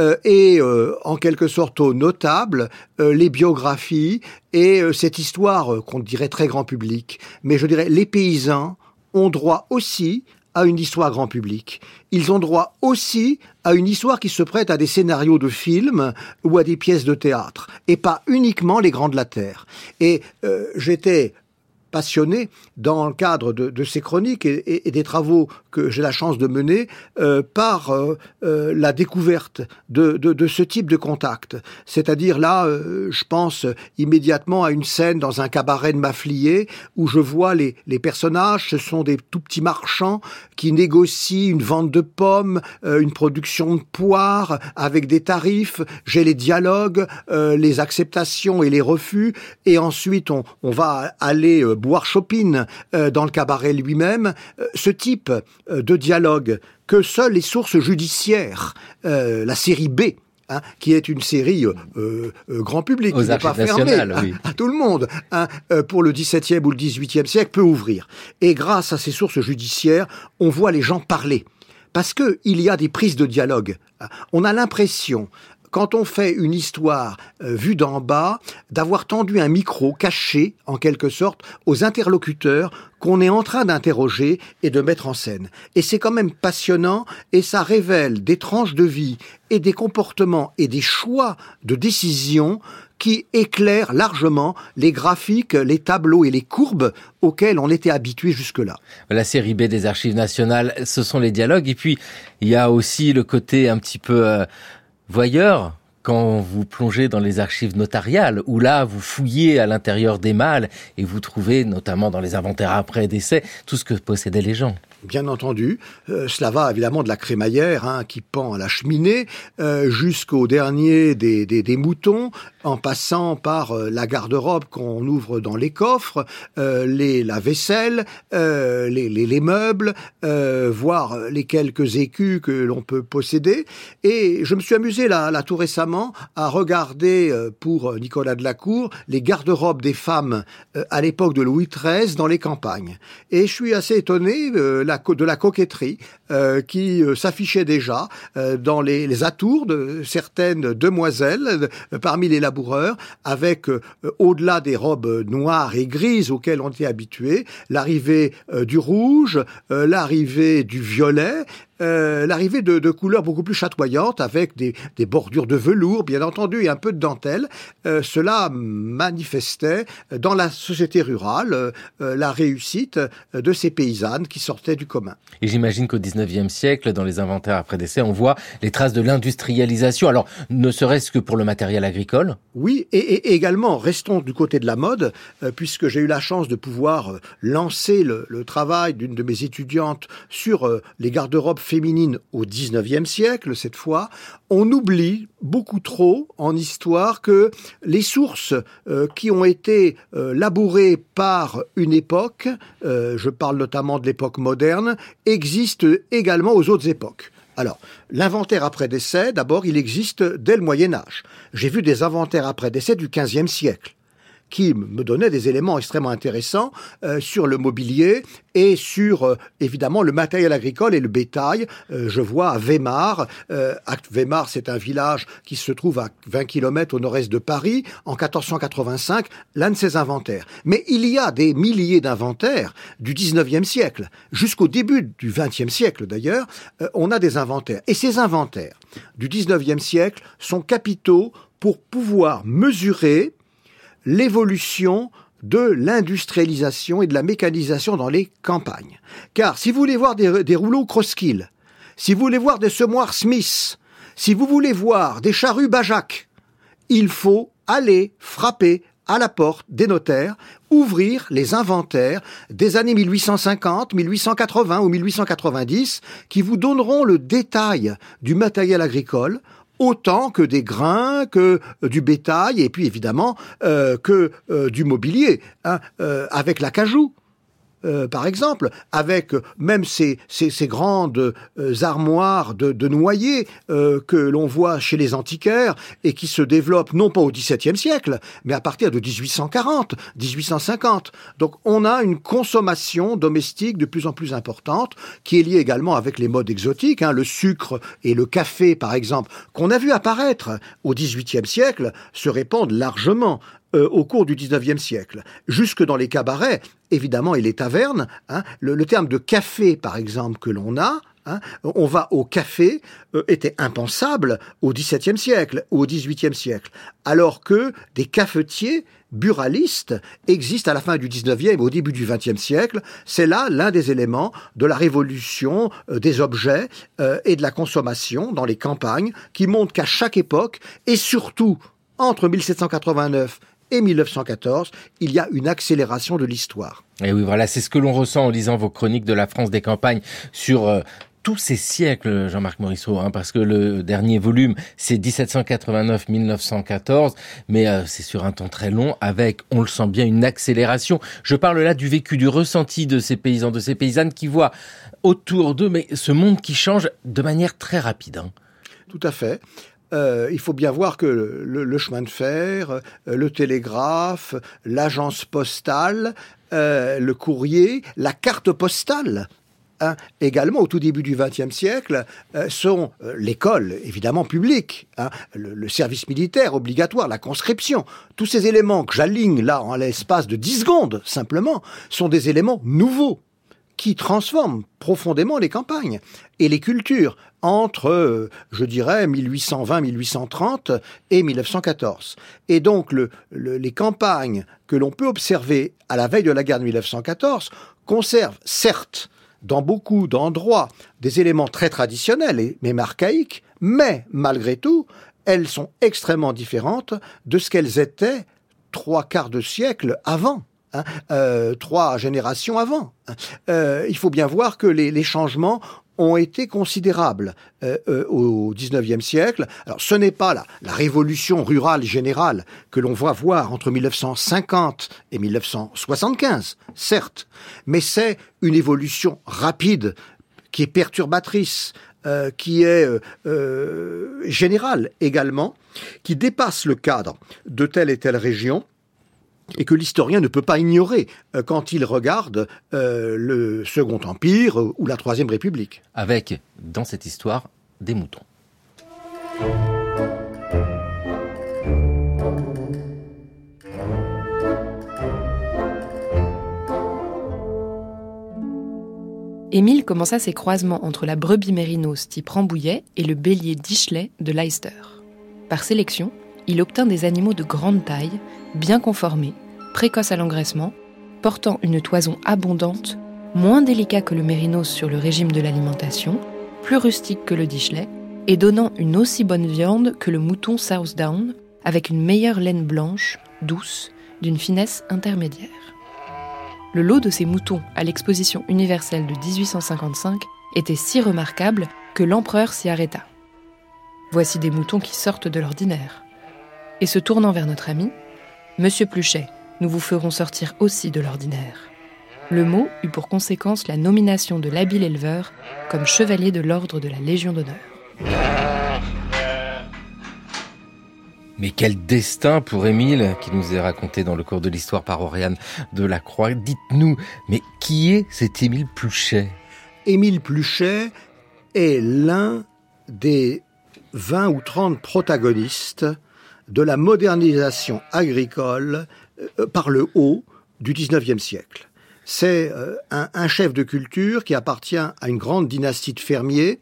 euh, et euh, en quelque sorte aux notables euh, les biographies et cette histoire qu'on dirait très grand public. Mais je dirais les paysans ont droit aussi à une histoire grand public. Ils ont droit aussi à une histoire qui se prête à des scénarios de films ou à des pièces de théâtre, et pas uniquement les grands de la terre. Et j'étais passionné dans le cadre de, ces chroniques et, des travaux que j'ai la chance de mener euh, par euh, euh, la découverte de, ce type de contact. C'est-à-dire là, je pense immédiatement à une scène dans un cabaret de Mafflier où je vois les, les personnages, ce sont des tout petits marchands qui négocient une vente de pommes, une production de poires avec des tarifs. J'ai les dialogues, les acceptations et les refus, et ensuite on, on va aller boire Chopin euh, dans le cabaret lui-même, euh, ce type euh, de dialogue que seules les sources judiciaires, la série B, Hein, qui est une série euh, euh, grand public, qui n'est pas fermée à, tout le monde, hein, euh, pour le XVIIe ou le XVIIIe siècle, peut ouvrir. Et grâce à ces sources judiciaires, on voit les gens parler. Parce que il y a des prises de dialogue. Hein. On a l'impression, quand on fait une histoire euh, vue d'en bas, d'avoir tendu un micro caché, en quelque sorte, aux interlocuteurs qu'on est en train d'interroger et de mettre en scène. Et c'est quand même passionnant et ça révèle des tranches de vie et des comportements et des choix de décision qui éclairent largement les graphiques, les tableaux et les courbes auxquels on était habitué jusque-là. La série B des archives nationales, ce sont les dialogues. Et puis, il y a aussi le côté un petit peu euh, voyeur quand vous plongez dans les archives notariales, où là, vous fouillez à l'intérieur des mâles et vous trouvez, notamment dans les inventaires après décès, tout ce que possédaient les gens. Bien entendu, euh, cela va évidemment de la crémaillère hein, qui pend à la cheminée euh, jusqu'au dernier des, des, des, moutons, en passant par euh, la garde-robe qu'on ouvre dans les coffres, euh, les, la vaisselle, euh, les, les, les, meubles, voire les quelques écus que l'on peut posséder. Et je me suis amusé là, là tout récemment à regarder pour Nicolas Delacour les garde-robes des femmes à l'époque de Louis XIII dans les campagnes. Et je suis assez étonné de la coquetterie euh, qui euh, s'affichait déjà euh, dans les, atours de certaines demoiselles parmi les laboureurs, avec au-delà des robes noires et grises auxquelles on était habitué, l'arrivée du rouge, l'arrivée du violet, l'arrivée de, couleurs beaucoup plus chatoyantes avec des, bordures de velours, bien entendu, et un peu de dentelle. Cela manifestait dans la société rurale la réussite de ces paysannes qui sortaient du commun. 19e siècle, dans les inventaires après décès, on voit les traces de l'industrialisation. Alors, ne serait-ce que pour le matériel agricole? Oui, et, également, restons du côté de la mode, puisque j'ai eu la chance de pouvoir lancer le, travail d'une de mes étudiantes sur les garde-robes féminine au XIXe siècle, cette fois, on oublie beaucoup trop en histoire que les sources euh, qui ont été euh, labourées par une époque, euh, je parle notamment de l'époque moderne, existent également aux autres époques. Alors, l'inventaire après décès, d'abord, il existe dès le Moyen Âge. J'ai vu des inventaires après décès du XVe siècle qui me donnait des éléments extrêmement intéressants euh, sur le mobilier et sur euh, évidemment le matériel agricole et le bétail. Euh, je vois à Weimar, Weimar c'est un village qui se trouve à 20 km au nord-est de Paris, en 1485, l'un de ses inventaires. Mais il y a des milliers d'inventaires du 19e siècle, jusqu'au début du 20e siècle d'ailleurs, on a des inventaires. Et ces inventaires du 19e siècle sont capitaux pour pouvoir mesurer l'évolution de l'industrialisation et de la mécanisation dans les campagnes. Car si vous voulez voir des, rouleaux Crosskill, si vous voulez voir des semoirs Smith, si vous voulez voir des charrues Bajac, il faut aller frapper à la porte des notaires, ouvrir les inventaires des années 1850, 1880 ou 1890 qui vous donneront le détail du matériel agricole, autant que des grains, que euh, du bétail, et puis évidemment euh, que euh, du mobilier, hein, euh, avec l'acajou. Euh, par exemple, avec même ces, grandes euh, armoires de, noyer euh, que l'on voit chez les antiquaires et qui se développent non pas au XVIIe siècle, mais à partir de 1840, 1850. Donc on a une consommation domestique de plus en plus importante qui est liée également avec les modes exotiques, hein, le sucre et le café par exemple, qu'on a vu apparaître au XVIIIe siècle, se répandent largement euh, au cours du 19e siècle, jusque dans les cabarets, évidemment, et les tavernes. Hein, le, le, terme de café, par exemple, que l'on a, hein, on va au café, euh, était impensable au XVIIe siècle ou au XVIIIe siècle, alors que des cafetiers buralistes existent à la fin du 19e et au début du 20e siècle. C'est là l'un des éléments de la révolution euh, des objets euh, et de la consommation dans les campagnes qui montrent qu'à chaque époque, et surtout entre 1789 et 1914, il y a une accélération de l'histoire. Et oui, voilà, c'est ce que l'on ressent en lisant vos chroniques de la France des campagnes sur euh, tous ces siècles, Jean-Marc Morisseau, hein, parce que le dernier volume, c'est 1789-1914, mais euh, c'est sur un temps très long, avec, on le sent bien, une accélération. Je parle là du vécu, du ressenti de ces paysans, de ces paysannes qui voient autour d'eux, mais ce monde qui change de manière très rapide. Hein. Tout à fait. Euh, il faut bien voir que le, chemin de fer, euh, le télégraphe, l'agence postale, euh, le courrier, la carte postale, hein, également au tout début du XXe siècle, sont l'école, évidemment publique, hein, le, le service militaire obligatoire, la conscription. Tous ces éléments que j'aligne là en l'espace de 10 secondes, simplement, sont des éléments nouveaux qui transforment profondément les campagnes et les cultures entre, euh, je dirais, 1820-1830 et 1914. Et donc, le, le- les campagnes que l'on peut observer à la veille de la guerre de 1914 conservent, certes, dans beaucoup d'endroits, des éléments très traditionnels et même archaïques, mais malgré tout, elles sont extrêmement différentes de ce qu'elles étaient trois quarts de siècle avant. Hein, euh, trois générations avant. Euh, il faut bien voir que les, changements ont été considérables euh, au XIXe siècle. Alors, ce n'est pas la, révolution rurale générale que l'on va voir entre 1950 et 1975, certes, mais c'est une évolution rapide qui est perturbatrice, qui est générale également, qui dépasse le cadre de telle et telle région et que l'historien ne peut pas ignorer euh, quand il regarde euh, le Second Empire euh, ou la Troisième République. Avec, dans cette histoire, des moutons. Émile commença ses croisements entre la brebis mérinos type Rambouillet et le bélier Dicheley de Leicester. Par sélection, il obtint des animaux de grande taille, bien conformés, précoces à l'engraissement, portant une toison abondante, moins délicat que le mérinos sur le régime de l'alimentation, plus rustique que le Dicheley, et donnant une aussi bonne viande que le mouton Southdown, avec une meilleure laine blanche, douce, d'une finesse intermédiaire. Le lot de ces moutons à l'exposition universelle de 1855 était si remarquable que l'empereur s'y arrêta. Voici des moutons qui sortent de l'ordinaire. Et se tournant vers notre ami, Monsieur Pluchet, nous vous ferons sortir aussi de l'ordinaire. Le mot eut pour conséquence la nomination de l'habile éleveur comme chevalier de l'ordre de la Légion d'honneur. Mais quel destin pour Émile, qui nous est raconté dans le cours de l'histoire par Oriane de la Croix. Dites-nous, mais qui est cet Émile Pluchet? Émile Pluchet est l'un des 20 ou 30 protagonistes de la modernisation agricole euh, par le haut du 19e siècle. C'est euh, un, chef de culture qui appartient à une grande dynastie de fermiers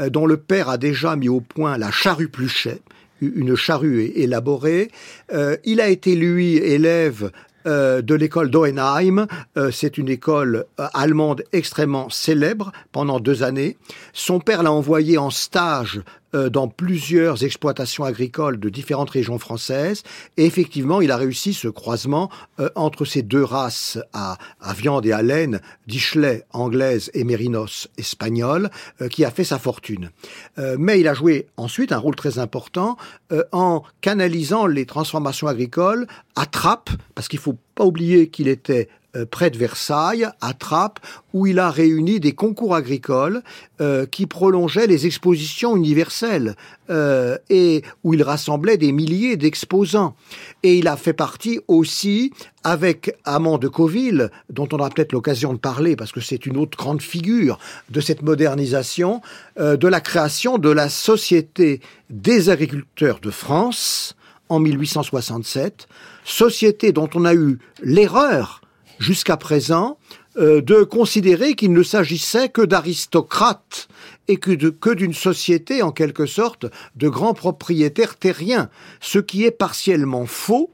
euh, dont le père a déjà mis au point la charrue Pluchet, une charrue élaborée. Euh, il a été, lui, élève euh, de l'école d'Oenheim. Euh, c'est une école euh, allemande extrêmement célèbre pendant deux années. Son père l'a envoyé en stage euh, dans plusieurs exploitations agricoles de différentes régions françaises. Et effectivement, il a réussi ce croisement euh, entre ces deux races à, à viande et à laine, Dicheley anglaise et Mérinos espagnole, euh, qui a fait sa fortune. Euh, mais il a joué ensuite un rôle très important euh, en canalisant les transformations agricoles à Trappes, parce qu'il faut pas oublier qu'il était euh, près de Versailles, à Trappes, où il a réuni des concours agricoles euh, qui prolongeaient les expositions universelles euh, et où il rassemblait des milliers d'exposants. Et il a fait partie aussi avec Amand de Coville, dont on aura peut-être l'occasion de parler parce que c'est une autre grande figure de cette modernisation, euh, de la création de la Société des agriculteurs de France en 1867, société dont on a eu l'erreur jusqu'à présent euh, de considérer qu'il ne s'agissait que d'aristocrates et que de- que d'une société en quelque sorte de grands propriétaires terriens, ce qui est partiellement faux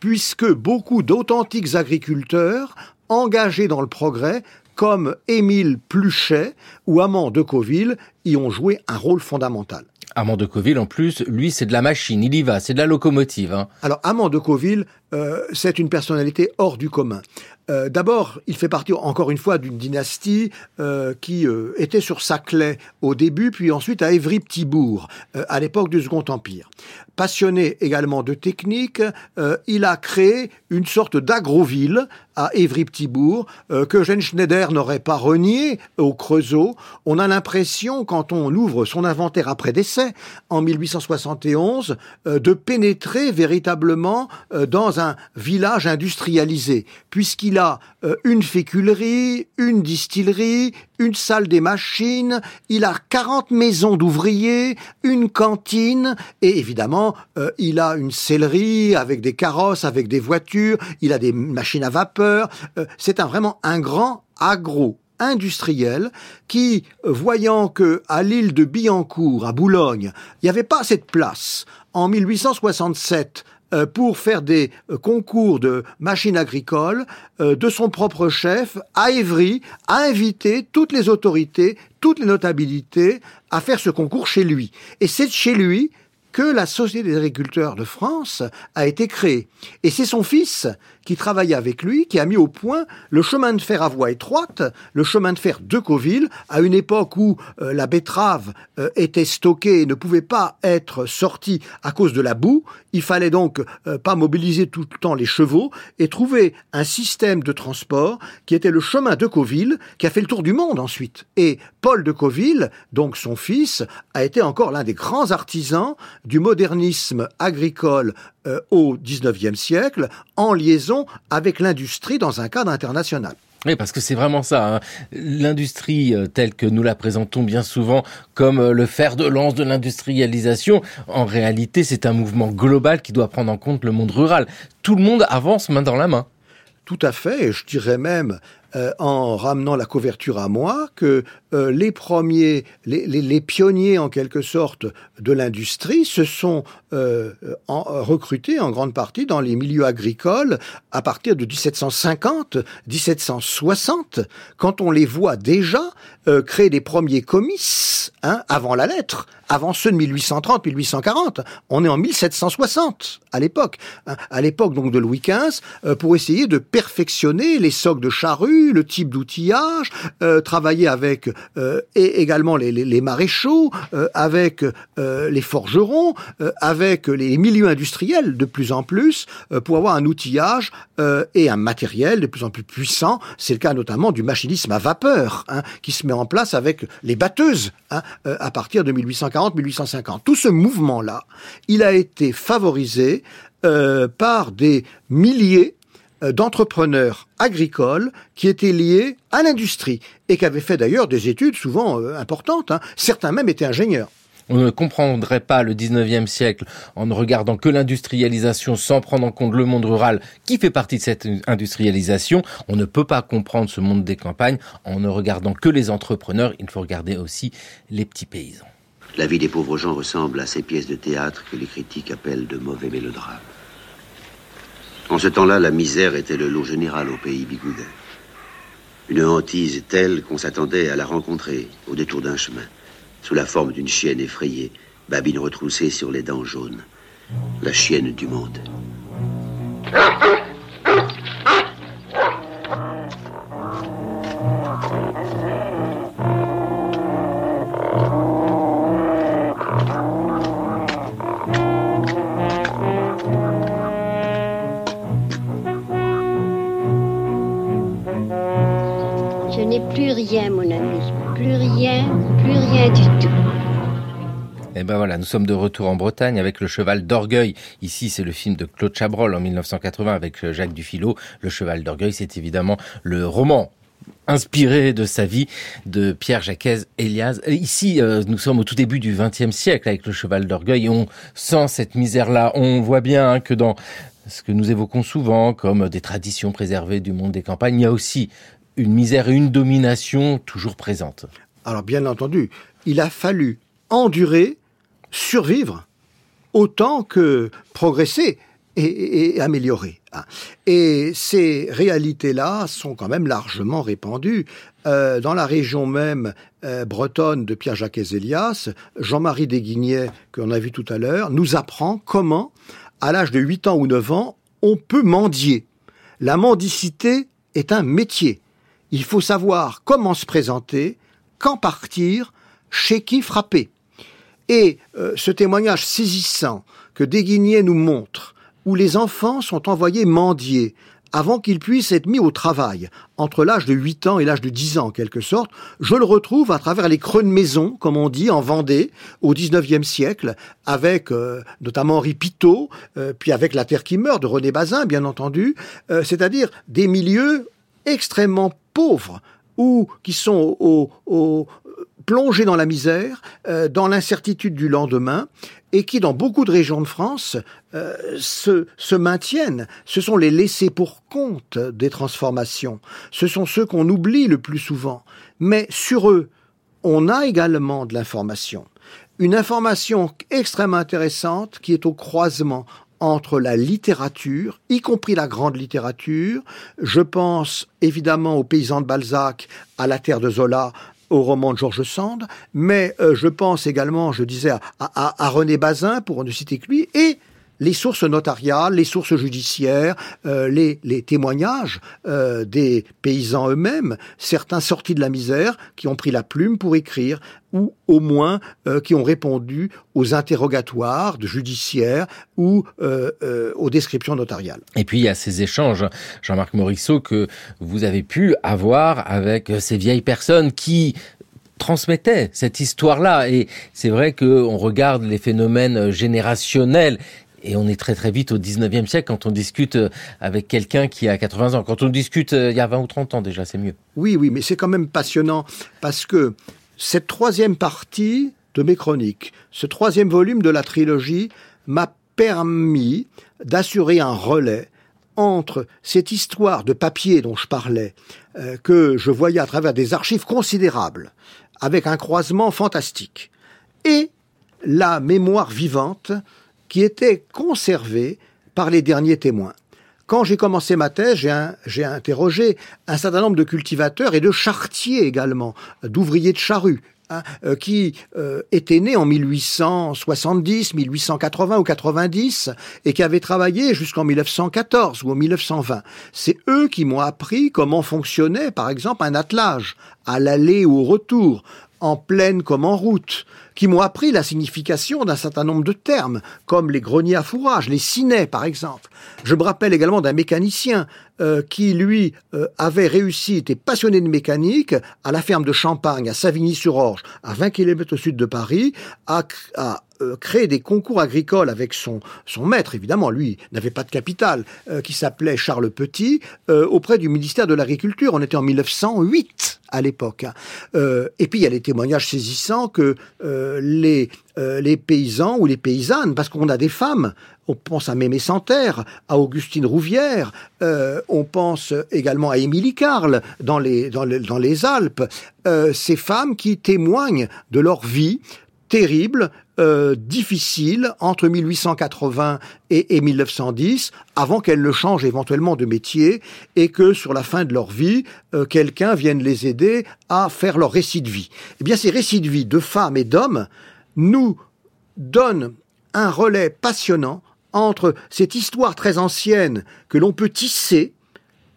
puisque beaucoup d'authentiques agriculteurs engagés dans le progrès comme Émile Pluchet ou Amand de Coville y ont joué un rôle fondamental. Armand de Coville, en plus, lui, c'est de la machine, il y va, c'est de la locomotive. Hein. Alors, Amand de Coville euh, c'est une personnalité hors du commun. Euh, D'abord, il fait partie encore une fois d'une dynastie euh, qui était sur Saclay au début, puis ensuite à Évry-Petit-Bourg, à l'époque du Second Empire. Passionné également de technique, il a créé une sorte d'agroville à Évry-Petit-Bourg que Eugène Schneider n'aurait pas renié au Creusot. On a l'impression, quand on ouvre son inventaire après décès, en 1871, euh, de pénétrer véritablement dans un village industrialisé, puisqu'il a euh, une féculerie, une distillerie, une salle des machines, il a 40 maisons d'ouvriers, une cantine, et évidemment, euh, il a une sellerie avec des carrosses, avec des voitures, il a des machines à vapeur. Euh, c'est un, vraiment un grand agro industriel qui, voyant que à l'île de Billancourt, à Boulogne, il n'y avait pas assez de place, en 1867, euh, pour faire des euh, concours de machines agricoles, euh, de son propre chef, à Évry, a invité toutes les autorités, toutes les notabilités à faire ce concours chez lui. Et c'est chez lui que la Société des agriculteurs de France a été créée. Et c'est son fils qui travaillait avec lui, qui a mis au point le chemin de fer à voie étroite, le chemin de fer de Coville, à une époque où euh, la betterave euh, était stockée et ne pouvait pas être sortie à cause de la boue. Il fallait donc euh, pas mobiliser tout le temps les chevaux et trouver un système de transport qui était le chemin de Coville, qui a fait le tour du monde ensuite. Et Paul de Coville, donc son fils, a été encore l'un des grands artisans du modernisme agricole euh, au XIXe siècle, en liaison avec l'industrie dans un cadre international. Oui, parce que c'est vraiment ça. Hein. L'industrie euh, telle que nous la présentons bien souvent comme euh, le fer de lance de l'industrialisation, en réalité, c'est un mouvement global qui doit prendre en compte le monde rural. Tout le monde avance main dans la main. Tout à fait, et je dirais même euh, en ramenant la couverture à moi, que euh, les premiers, les, les, les, pionniers en quelque sorte de l'industrie se sont euh, en, recrutés en grande partie dans les milieux agricoles à partir de 1750, 1760, quand on les voit déjà euh, créer les premiers comices, hein, avant la lettre, avant ceux de 1830, 1840. On est en 1760 à l'époque, hein, à l'époque donc de Louis XV, euh, pour essayer de perfectionner les socs de charrue, le type d'outillage, euh, travailler avec euh, et également les, les, maréchaux, euh, avec euh, les forgerons, euh, avec les milieux industriels de plus en plus, euh, pour avoir un outillage euh, et un matériel de plus en plus puissant. C'est le cas notamment du machinisme à vapeur, hein, qui se met en place avec les batteuses hein, euh, à partir de 1840-1850. Tout ce mouvement-là, il a été favorisé par des milliers d'entrepreneurs agricoles qui étaient liés à l'industrie et qui avaient fait d'ailleurs des études souvent importantes. Hein. Certains même étaient ingénieurs. On ne comprendrait pas le 19e siècle en ne regardant que l'industrialisation sans prendre en compte le monde rural qui fait partie de cette industrialisation. On ne peut pas comprendre ce monde des campagnes en ne regardant que les entrepreneurs. Il faut regarder aussi les petits paysans. La vie des pauvres gens ressemble à ces pièces de théâtre que les critiques appellent de mauvais mélodrames. En ce temps-là, la misère était le lot général au pays bigoudin. Une hantise telle qu'on s'attendait à la rencontrer au détour d'un chemin, sous la forme d'une chienne effrayée, babine retroussée sur les dents jaunes. La chienne du monde. Je n'ai plus rien, mon ami. Plus rien, plus rien du tout. Et ben voilà, nous sommes de retour en Bretagne avec le cheval d'orgueil. Ici, c'est le film de Claude Chabrol en 1980 avec Jacques Dufilot. Le cheval d'orgueil, c'est évidemment le roman inspiré de sa vie de Pierre Jacques Elias. Ici, euh, nous sommes au tout début du XXe siècle avec le cheval d'orgueil et on sent cette misère-là. On voit bien que dans ce que nous évoquons souvent comme des traditions préservées du monde des campagnes, il y a aussi une misère et une domination toujours présente. Alors bien entendu, il a fallu endurer, survivre, autant que progresser et, améliorer. hein. Et ces réalités-là sont quand même largement répandues. Euh, dans la région même euh, bretonne de Pierre-Jacques Elias, Jean-Marie Desguignets, qu'on a vu tout à l'heure, nous apprend comment, à l'âge de 8 ans ou 9 ans, on peut mendier. La mendicité est un métier. Il faut savoir comment se présenter, quand partir, chez qui frapper. Et euh, ce témoignage saisissant que Desguigné nous montre, où les enfants sont envoyés mendier, avant qu'ils puissent être mis au travail, entre l'âge de 8 ans et l'âge de 10 ans en quelque sorte, je le retrouve à travers les creux de maison, comme on dit, en Vendée, au 19e siècle, avec euh, notamment Henri Pitot, euh, puis avec La Terre qui meurt de René Bazin, bien entendu, c'est-à-dire des milieux extrêmement pauvres, ou qui sont au, au, plongés dans la misère, dans l'incertitude du lendemain, et qui, dans beaucoup de régions de France, euh, se, se, maintiennent. Ce sont les laissés pour compte des transformations. Ce sont ceux qu'on oublie le plus souvent. Mais sur eux, on a également de l'information. Une information extrêmement intéressante qui est au croisement entre la littérature, y compris la grande littérature. Je pense évidemment aux paysans de Balzac, à la terre de Zola, au roman de Georges Sand, mais euh, je pense également, je disais, à, René Bazin, pour ne citer que lui, et les sources notariales, les sources judiciaires, euh, les, témoignages euh, des paysans eux-mêmes, certains sortis de la misère, qui ont pris la plume pour écrire, ou au moins qui ont répondu aux interrogatoires de judiciaires ou aux descriptions notariales. Et puis il y a ces échanges, Jean-Marc Morisseau, que vous avez pu avoir avec ces vieilles personnes qui transmettaient cette histoire-là. Et c'est vrai qu'on regarde les phénomènes générationnels et on est très très vite au 19e siècle quand on discute euh, avec quelqu'un qui a 80 ans. Quand on discute euh, il y a 20 ou 30 ans déjà, c'est mieux. Oui, oui, mais c'est quand même passionnant parce que cette troisième partie de mes chroniques, ce troisième volume de la trilogie m'a permis d'assurer un relais entre cette histoire de papier dont je parlais, euh, que je voyais à travers des archives considérables, avec un croisement fantastique, et la mémoire vivante qui était conservée par les derniers témoins. Quand j'ai commencé ma thèse, j'ai interrogé un certain nombre de cultivateurs et de chartiers également, d'ouvriers de charrues, hein, euh, qui euh, étaient nés en 1870, 1880 ou 90 et qui avaient travaillé jusqu'en 1914 ou en 1920. C'est eux qui m'ont appris comment fonctionnait, par exemple, un attelage à l'aller ou au retour, en plaine comme en route, qui m'ont appris la signification d'un certain nombre de termes, comme les greniers à fourrage, les cinets par exemple. Je me rappelle également d'un mécanicien euh, qui, lui, euh, avait réussi, était passionné de mécanique, à la ferme de Champagne, à Savigny-sur-Orge, à 20 km au sud de Paris, à, à euh, créer des concours agricoles avec son, son maître, évidemment, lui n'avait pas de capital, qui s'appelait Charles Petit, auprès du ministère de l'Agriculture. On était en 1908 à l'époque. Hein. et puis il y a les témoignages saisissants que euh, les, euh, les paysans ou les paysannes, parce qu'on a des femmes, on pense à Mémé Santerre, à Augustine Rouvière, euh, on pense également à Émilie Carle dans les, dans dans les Alpes, ces femmes qui témoignent de leur vie terrible, euh, difficile entre 1880 et, 1910, avant qu'elles ne changent éventuellement de métier et que sur la fin de leur vie, euh, quelqu'un vienne les aider à faire leur récit de vie. Eh bien, ces récits de vie de femmes et d'hommes nous donnent un relais passionnant entre cette histoire très ancienne que l'on peut tisser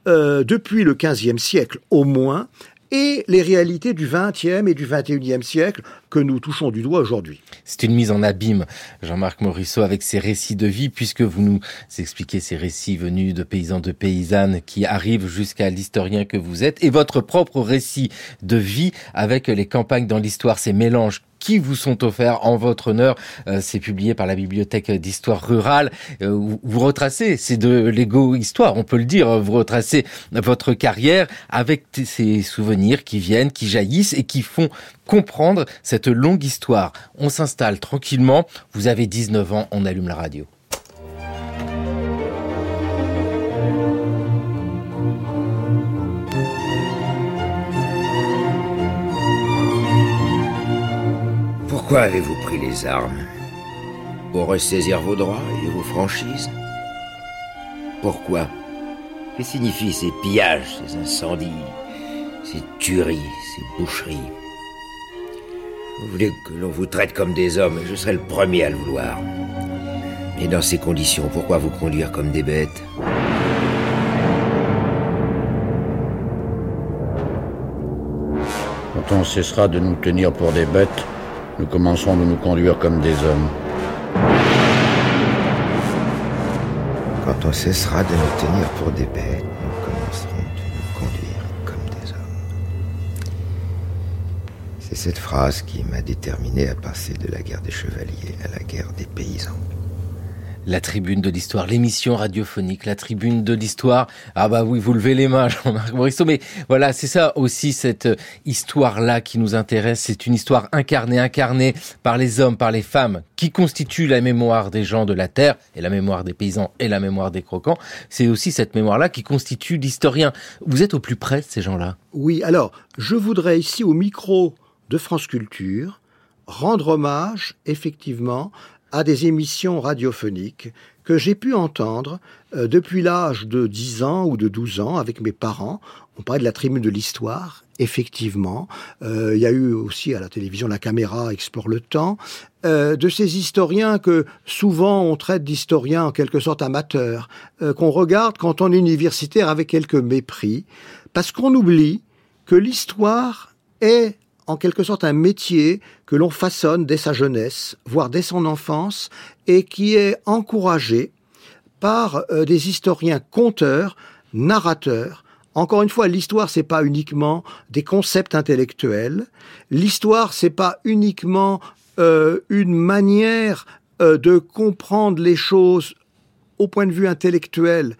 euh, depuis le XVe siècle au moins, et les réalités du XXe et du XXIe siècle nous touchons du doigt aujourd'hui. C'est une mise en abîme, Jean-Marc Morisseau, avec ces récits de vie, puisque vous nous expliquez ces récits venus de paysans, de paysannes, qui arrivent jusqu'à l'historien que vous êtes, et votre propre récit de vie avec les campagnes dans l'histoire, ces mélanges qui vous sont offerts en votre honneur. Euh, c'est publié par la Bibliothèque d'histoire rurale. Euh, vous retracez, c'est de l'égo-histoire, on peut le dire, vous retracez votre carrière avec ces souvenirs qui viennent, qui jaillissent et qui font comprendre cette longue histoire. On s'installe tranquillement. Vous avez 19 ans, on allume la radio. Pourquoi avez-vous pris les armes? Pour ressaisir vos droits et vos franchises? Pourquoi? Que signifient ces pillages, ces incendies, ces tueries, ces boucheries? Vous voulez que l'on vous traite comme des hommes, et je serai le premier à le vouloir. Et dans ces conditions, pourquoi vous conduire comme des bêtes? Quand on cessera de nous tenir pour des bêtes, nous commencerons de nous conduire comme des hommes. Quand on cessera de nous tenir pour des bêtes, C'est cette phrase qui m'a déterminé à passer de la guerre des chevaliers à la guerre des paysans. La tribune de l'histoire, l'émission radiophonique, la tribune de l'histoire. Ah bah oui, vous levez les mains, <laughs> Jean-Marc Morisseau. Mais voilà, c'est ça aussi, cette histoire-là qui nous intéresse. C'est une histoire incarnée, incarnée par les hommes, par les femmes, qui constituent la mémoire des gens de la terre, et la mémoire des paysans, et la mémoire des croquants. C'est aussi cette mémoire-là qui constitue l'historien. Vous êtes au plus près de ces gens-là? Oui, alors, je voudrais ici, au micro de France Culture, rendre hommage, effectivement, à des émissions radiophoniques que j'ai pu entendre euh, depuis l'âge de 10 ans ou de 12 ans avec mes parents. On parlait de la tribune de l'histoire, effectivement. Euh, il y a eu aussi à la télévision La caméra explore le temps. Euh, de ces historiens que souvent on traite d'historiens en quelque sorte amateurs, euh, qu'on regarde quand on est universitaire avec quelque mépris, parce qu'on oublie que l'histoire est en quelque sorte un métier que l'on façonne dès sa jeunesse, voire dès son enfance, et qui est encouragé par euh, des historiens conteurs, narrateurs. Encore une fois, l'histoire c'est pas uniquement des concepts intellectuels. L'histoire c'est pas uniquement euh, une manière euh, de comprendre les choses au point de vue intellectuel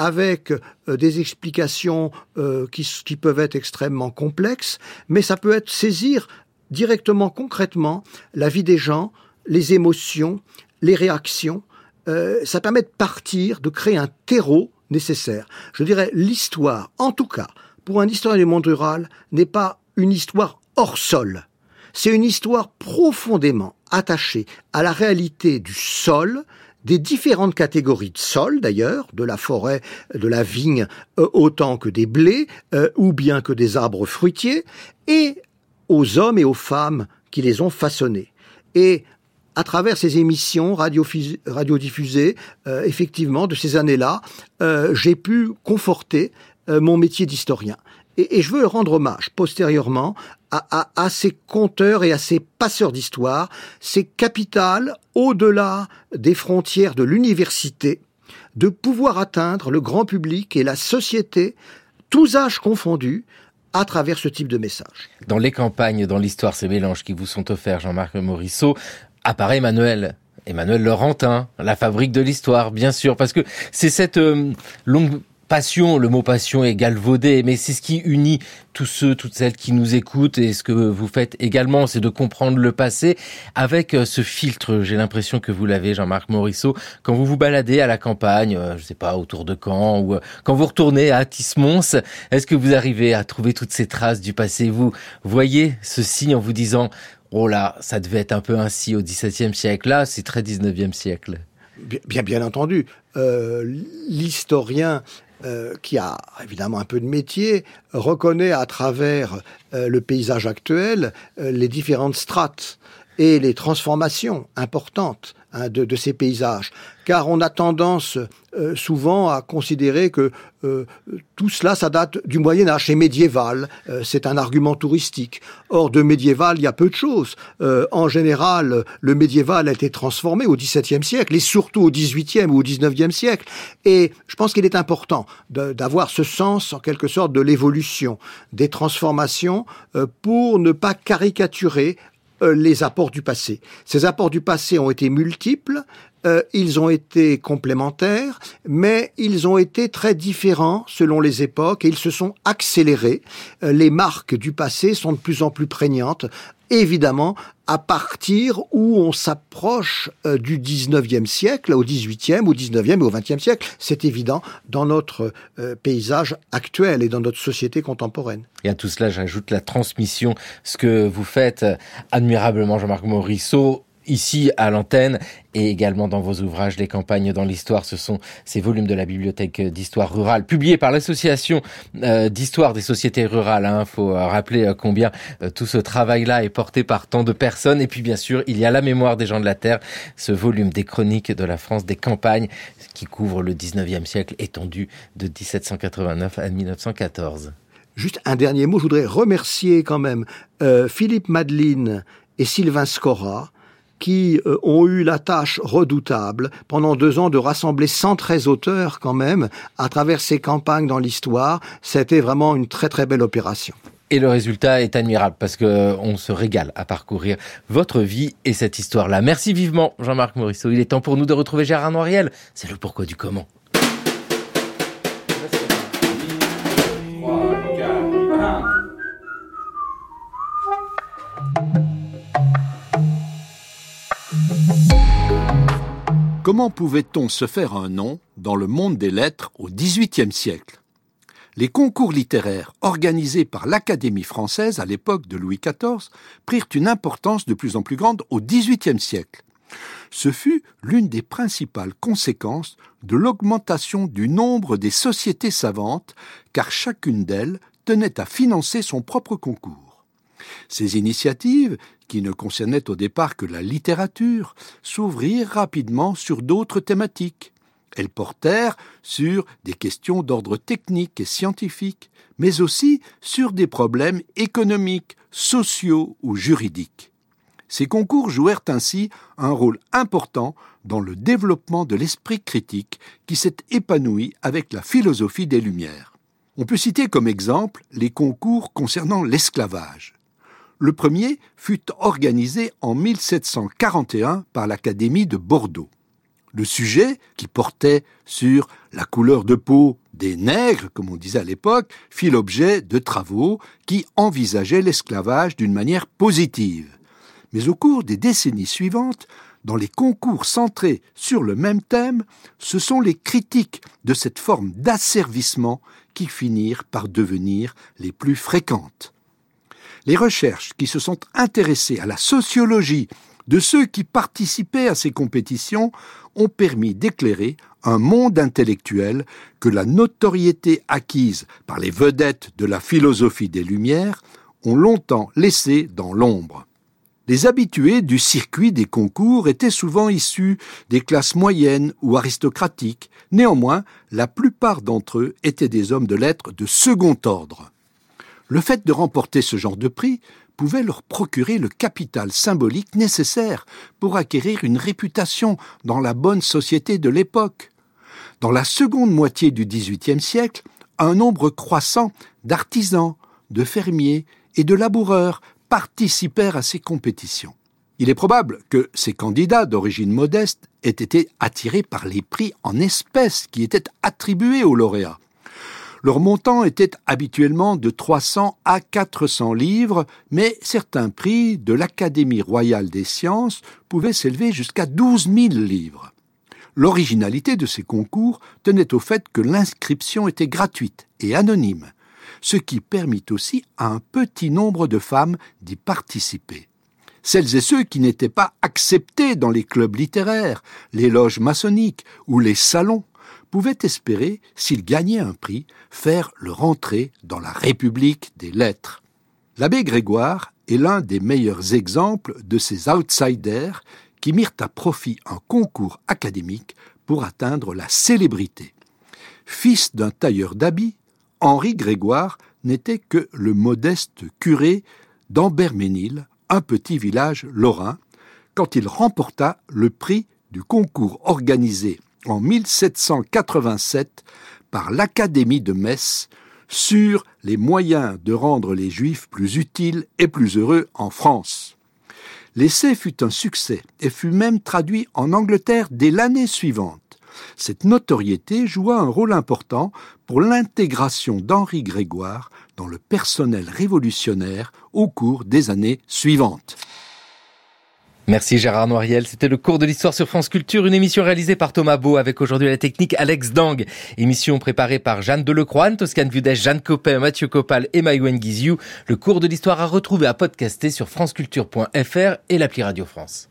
avec euh, des explications euh, qui, peuvent être extrêmement complexes, mais ça peut être saisir directement, concrètement, la vie des gens, les émotions, les réactions. Euh, ça permet de partir, de créer un terreau nécessaire. Je dirais l'histoire, en tout cas, pour un historien du monde rural, n'est pas une histoire hors sol. C'est une histoire profondément attachée à la réalité du sol, des différentes catégories de sol d'ailleurs, de la forêt, de la vigne, euh, autant que des blés, euh, ou bien que des arbres fruitiers, et aux hommes et aux femmes qui les ont façonnés. Et à travers ces émissions radiodiffusées, euh, effectivement, de ces années-là, euh, j'ai pu conforter euh, mon métier d'historien. Et, et, je veux rendre hommage postérieurement à, à, à ces conteurs et à ces passeurs d'histoire. C'est capital, au-delà des frontières de l'université, de pouvoir atteindre le grand public et la société, tous âges confondus, à travers ce type de message. Dans les campagnes, dans l'histoire, ces mélanges qui vous sont offerts, Jean-Marc Morisseau, apparaît Emmanuel. Emmanuel Laurentin, la fabrique de l'histoire, bien sûr, parce que c'est cette euh, longue passion, le mot passion est galvaudé, mais c'est ce qui unit tous ceux, toutes celles qui nous écoutent et ce que vous faites également, c'est de comprendre le passé avec euh, ce filtre. J'ai l'impression que vous l'avez, Jean-Marc Morisseau, quand vous vous baladez à la campagne, euh, je sais pas, autour de Caen ou quand vous retournez à Tismons, est-ce que vous arrivez à trouver toutes ces traces du passé? Vous voyez ceci en vous disant, oh là, ça devait être un peu ainsi au XVIIe siècle. Là, c'est très XIXe siècle. Bien, bien entendu, euh, l'historien euh, qui a évidemment un peu de métier, reconnaît à travers euh, le paysage actuel euh, les différentes strates et les transformations importantes hein, de, ces paysages. Car on a tendance euh, souvent à considérer que euh, tout cela, ça date du Moyen Âge, c'est médiéval, euh, c'est un argument touristique. Or, de médiéval, il y a peu de choses. En général, le médiéval a été transformé au XVIIe siècle, et surtout au XVIIIe ou au XIXe siècle. Et je pense qu'il est important d'avoir ce sens, en quelque sorte, de l'évolution, des transformations, pour ne pas caricaturer les apports du passé. Ces apports du passé ont été multiples, euh, ils ont été complémentaires, mais ils ont été très différents selon les époques et ils se sont accélérés. Euh, les marques du passé sont de plus en plus prégnantes, évidemment, à partir où on s'approche euh, du 19e siècle, au 18e, au 19e et au 20e siècle. C'est évident dans notre euh, paysage actuel et dans notre société contemporaine. Et à tout cela, j'ajoute la transmission, ce que vous faites admirablement, Jean-Marc Morisseau, ici à l'antenne et également dans vos ouvrages Les campagnes dans l'histoire. Ce sont ces volumes de la bibliothèque d'histoire rurale publiés par l'association euh, d'histoire des sociétés rurales. Il hein. faut euh, rappeler euh, combien tout ce travail-là est porté par tant de personnes. Et puis bien sûr, il y a la mémoire des gens de la Terre, ce volume des chroniques de la France des campagnes qui couvre le 19e siècle étendu de 1789 à 1914. Juste un dernier mot, je voudrais remercier quand même Philippe Madeline et Sylvain Scora, qui euh, ont eu la tâche redoutable pendant deux ans de rassembler 113 auteurs quand même à travers ces campagnes dans l'histoire. C'était vraiment une très très belle opération. Et le résultat est admirable parce que euh, on se régale à parcourir votre vie et cette histoire-là. Merci vivement, Jean-Marc Morisseau. Il est temps pour nous de retrouver Gérard Noiriel. C'est le pourquoi du comment. Comment pouvait-on se faire un nom dans le monde des lettres au XVIIIe siècle? Les concours littéraires organisés par l'Académie française à l'époque de Louis XIV prirent une importance de plus en plus grande au XVIIIe siècle. Ce fut l'une des principales conséquences de l'augmentation du nombre des sociétés savantes, car chacune d'elles tenait à financer son propre concours. Ces initiatives, qui ne concernaient au départ que la littérature, s'ouvrirent rapidement sur d'autres thématiques. Elles portèrent sur des questions d'ordre technique et scientifique, mais aussi sur des problèmes économiques, sociaux ou juridiques. Ces concours jouèrent ainsi un rôle important dans le développement de l'esprit critique qui s'est épanoui avec la philosophie des Lumières. On peut citer comme exemple les concours concernant l'esclavage. Le premier fut organisé en 1741 par l'Académie de Bordeaux. Le sujet, qui portait sur la couleur de peau des nègres, comme on disait à l'époque, fit l'objet de travaux qui envisageaient l'esclavage d'une manière positive. Mais au cours des décennies suivantes, dans les concours centrés sur le même thème, ce sont les critiques de cette forme d'asservissement qui finirent par devenir les plus fréquentes les recherches qui se sont intéressées à la sociologie de ceux qui participaient à ces compétitions ont permis d'éclairer un monde intellectuel que la notoriété acquise par les vedettes de la philosophie des Lumières ont longtemps laissé dans l'ombre. Les habitués du circuit des concours étaient souvent issus des classes moyennes ou aristocratiques. Néanmoins, la plupart d'entre eux étaient des hommes de lettres de second ordre. Le fait de remporter ce genre de prix pouvait leur procurer le capital symbolique nécessaire pour acquérir une réputation dans la bonne société de l'époque. Dans la seconde moitié du XVIIIe siècle, un nombre croissant d'artisans, de fermiers et de laboureurs participèrent à ces compétitions. Il est probable que ces candidats d'origine modeste aient été attirés par les prix en espèces qui étaient attribués aux lauréats. Leur montant était habituellement de 300 à 400 livres, mais certains prix de l'Académie royale des sciences pouvaient s'élever jusqu'à 12 000 livres. L'originalité de ces concours tenait au fait que l'inscription était gratuite et anonyme, ce qui permit aussi à un petit nombre de femmes d'y participer. Celles et ceux qui n'étaient pas acceptés dans les clubs littéraires, les loges maçonniques ou les salons pouvait espérer, s'il gagnait un prix, faire leur entrée dans la République des lettres. L'abbé Grégoire est l'un des meilleurs exemples de ces outsiders qui mirent à profit un concours académique pour atteindre la célébrité. Fils d'un tailleur d'habits, Henri Grégoire n'était que le modeste curé d'Amberménil, un petit village lorrain, quand il remporta le prix du concours organisé en 1787 par l'Académie de Metz sur les moyens de rendre les Juifs plus utiles et plus heureux en France. L'essai fut un succès et fut même traduit en Angleterre dès l'année suivante. Cette notoriété joua un rôle important pour l'intégration d'Henri Grégoire dans le personnel révolutionnaire au cours des années suivantes. Merci Gérard Noiriel. C'était le cours de l'histoire sur France Culture, une émission réalisée par Thomas Beau avec aujourd'hui la technique Alex Dang. Émission préparée par Jeanne Delecroix, Toscane Vudèche, Jeanne Copin, Mathieu Copal et Maïwen Guiziou. Le cours de l'histoire à retrouver à podcaster sur franceculture.fr et l'appli Radio France.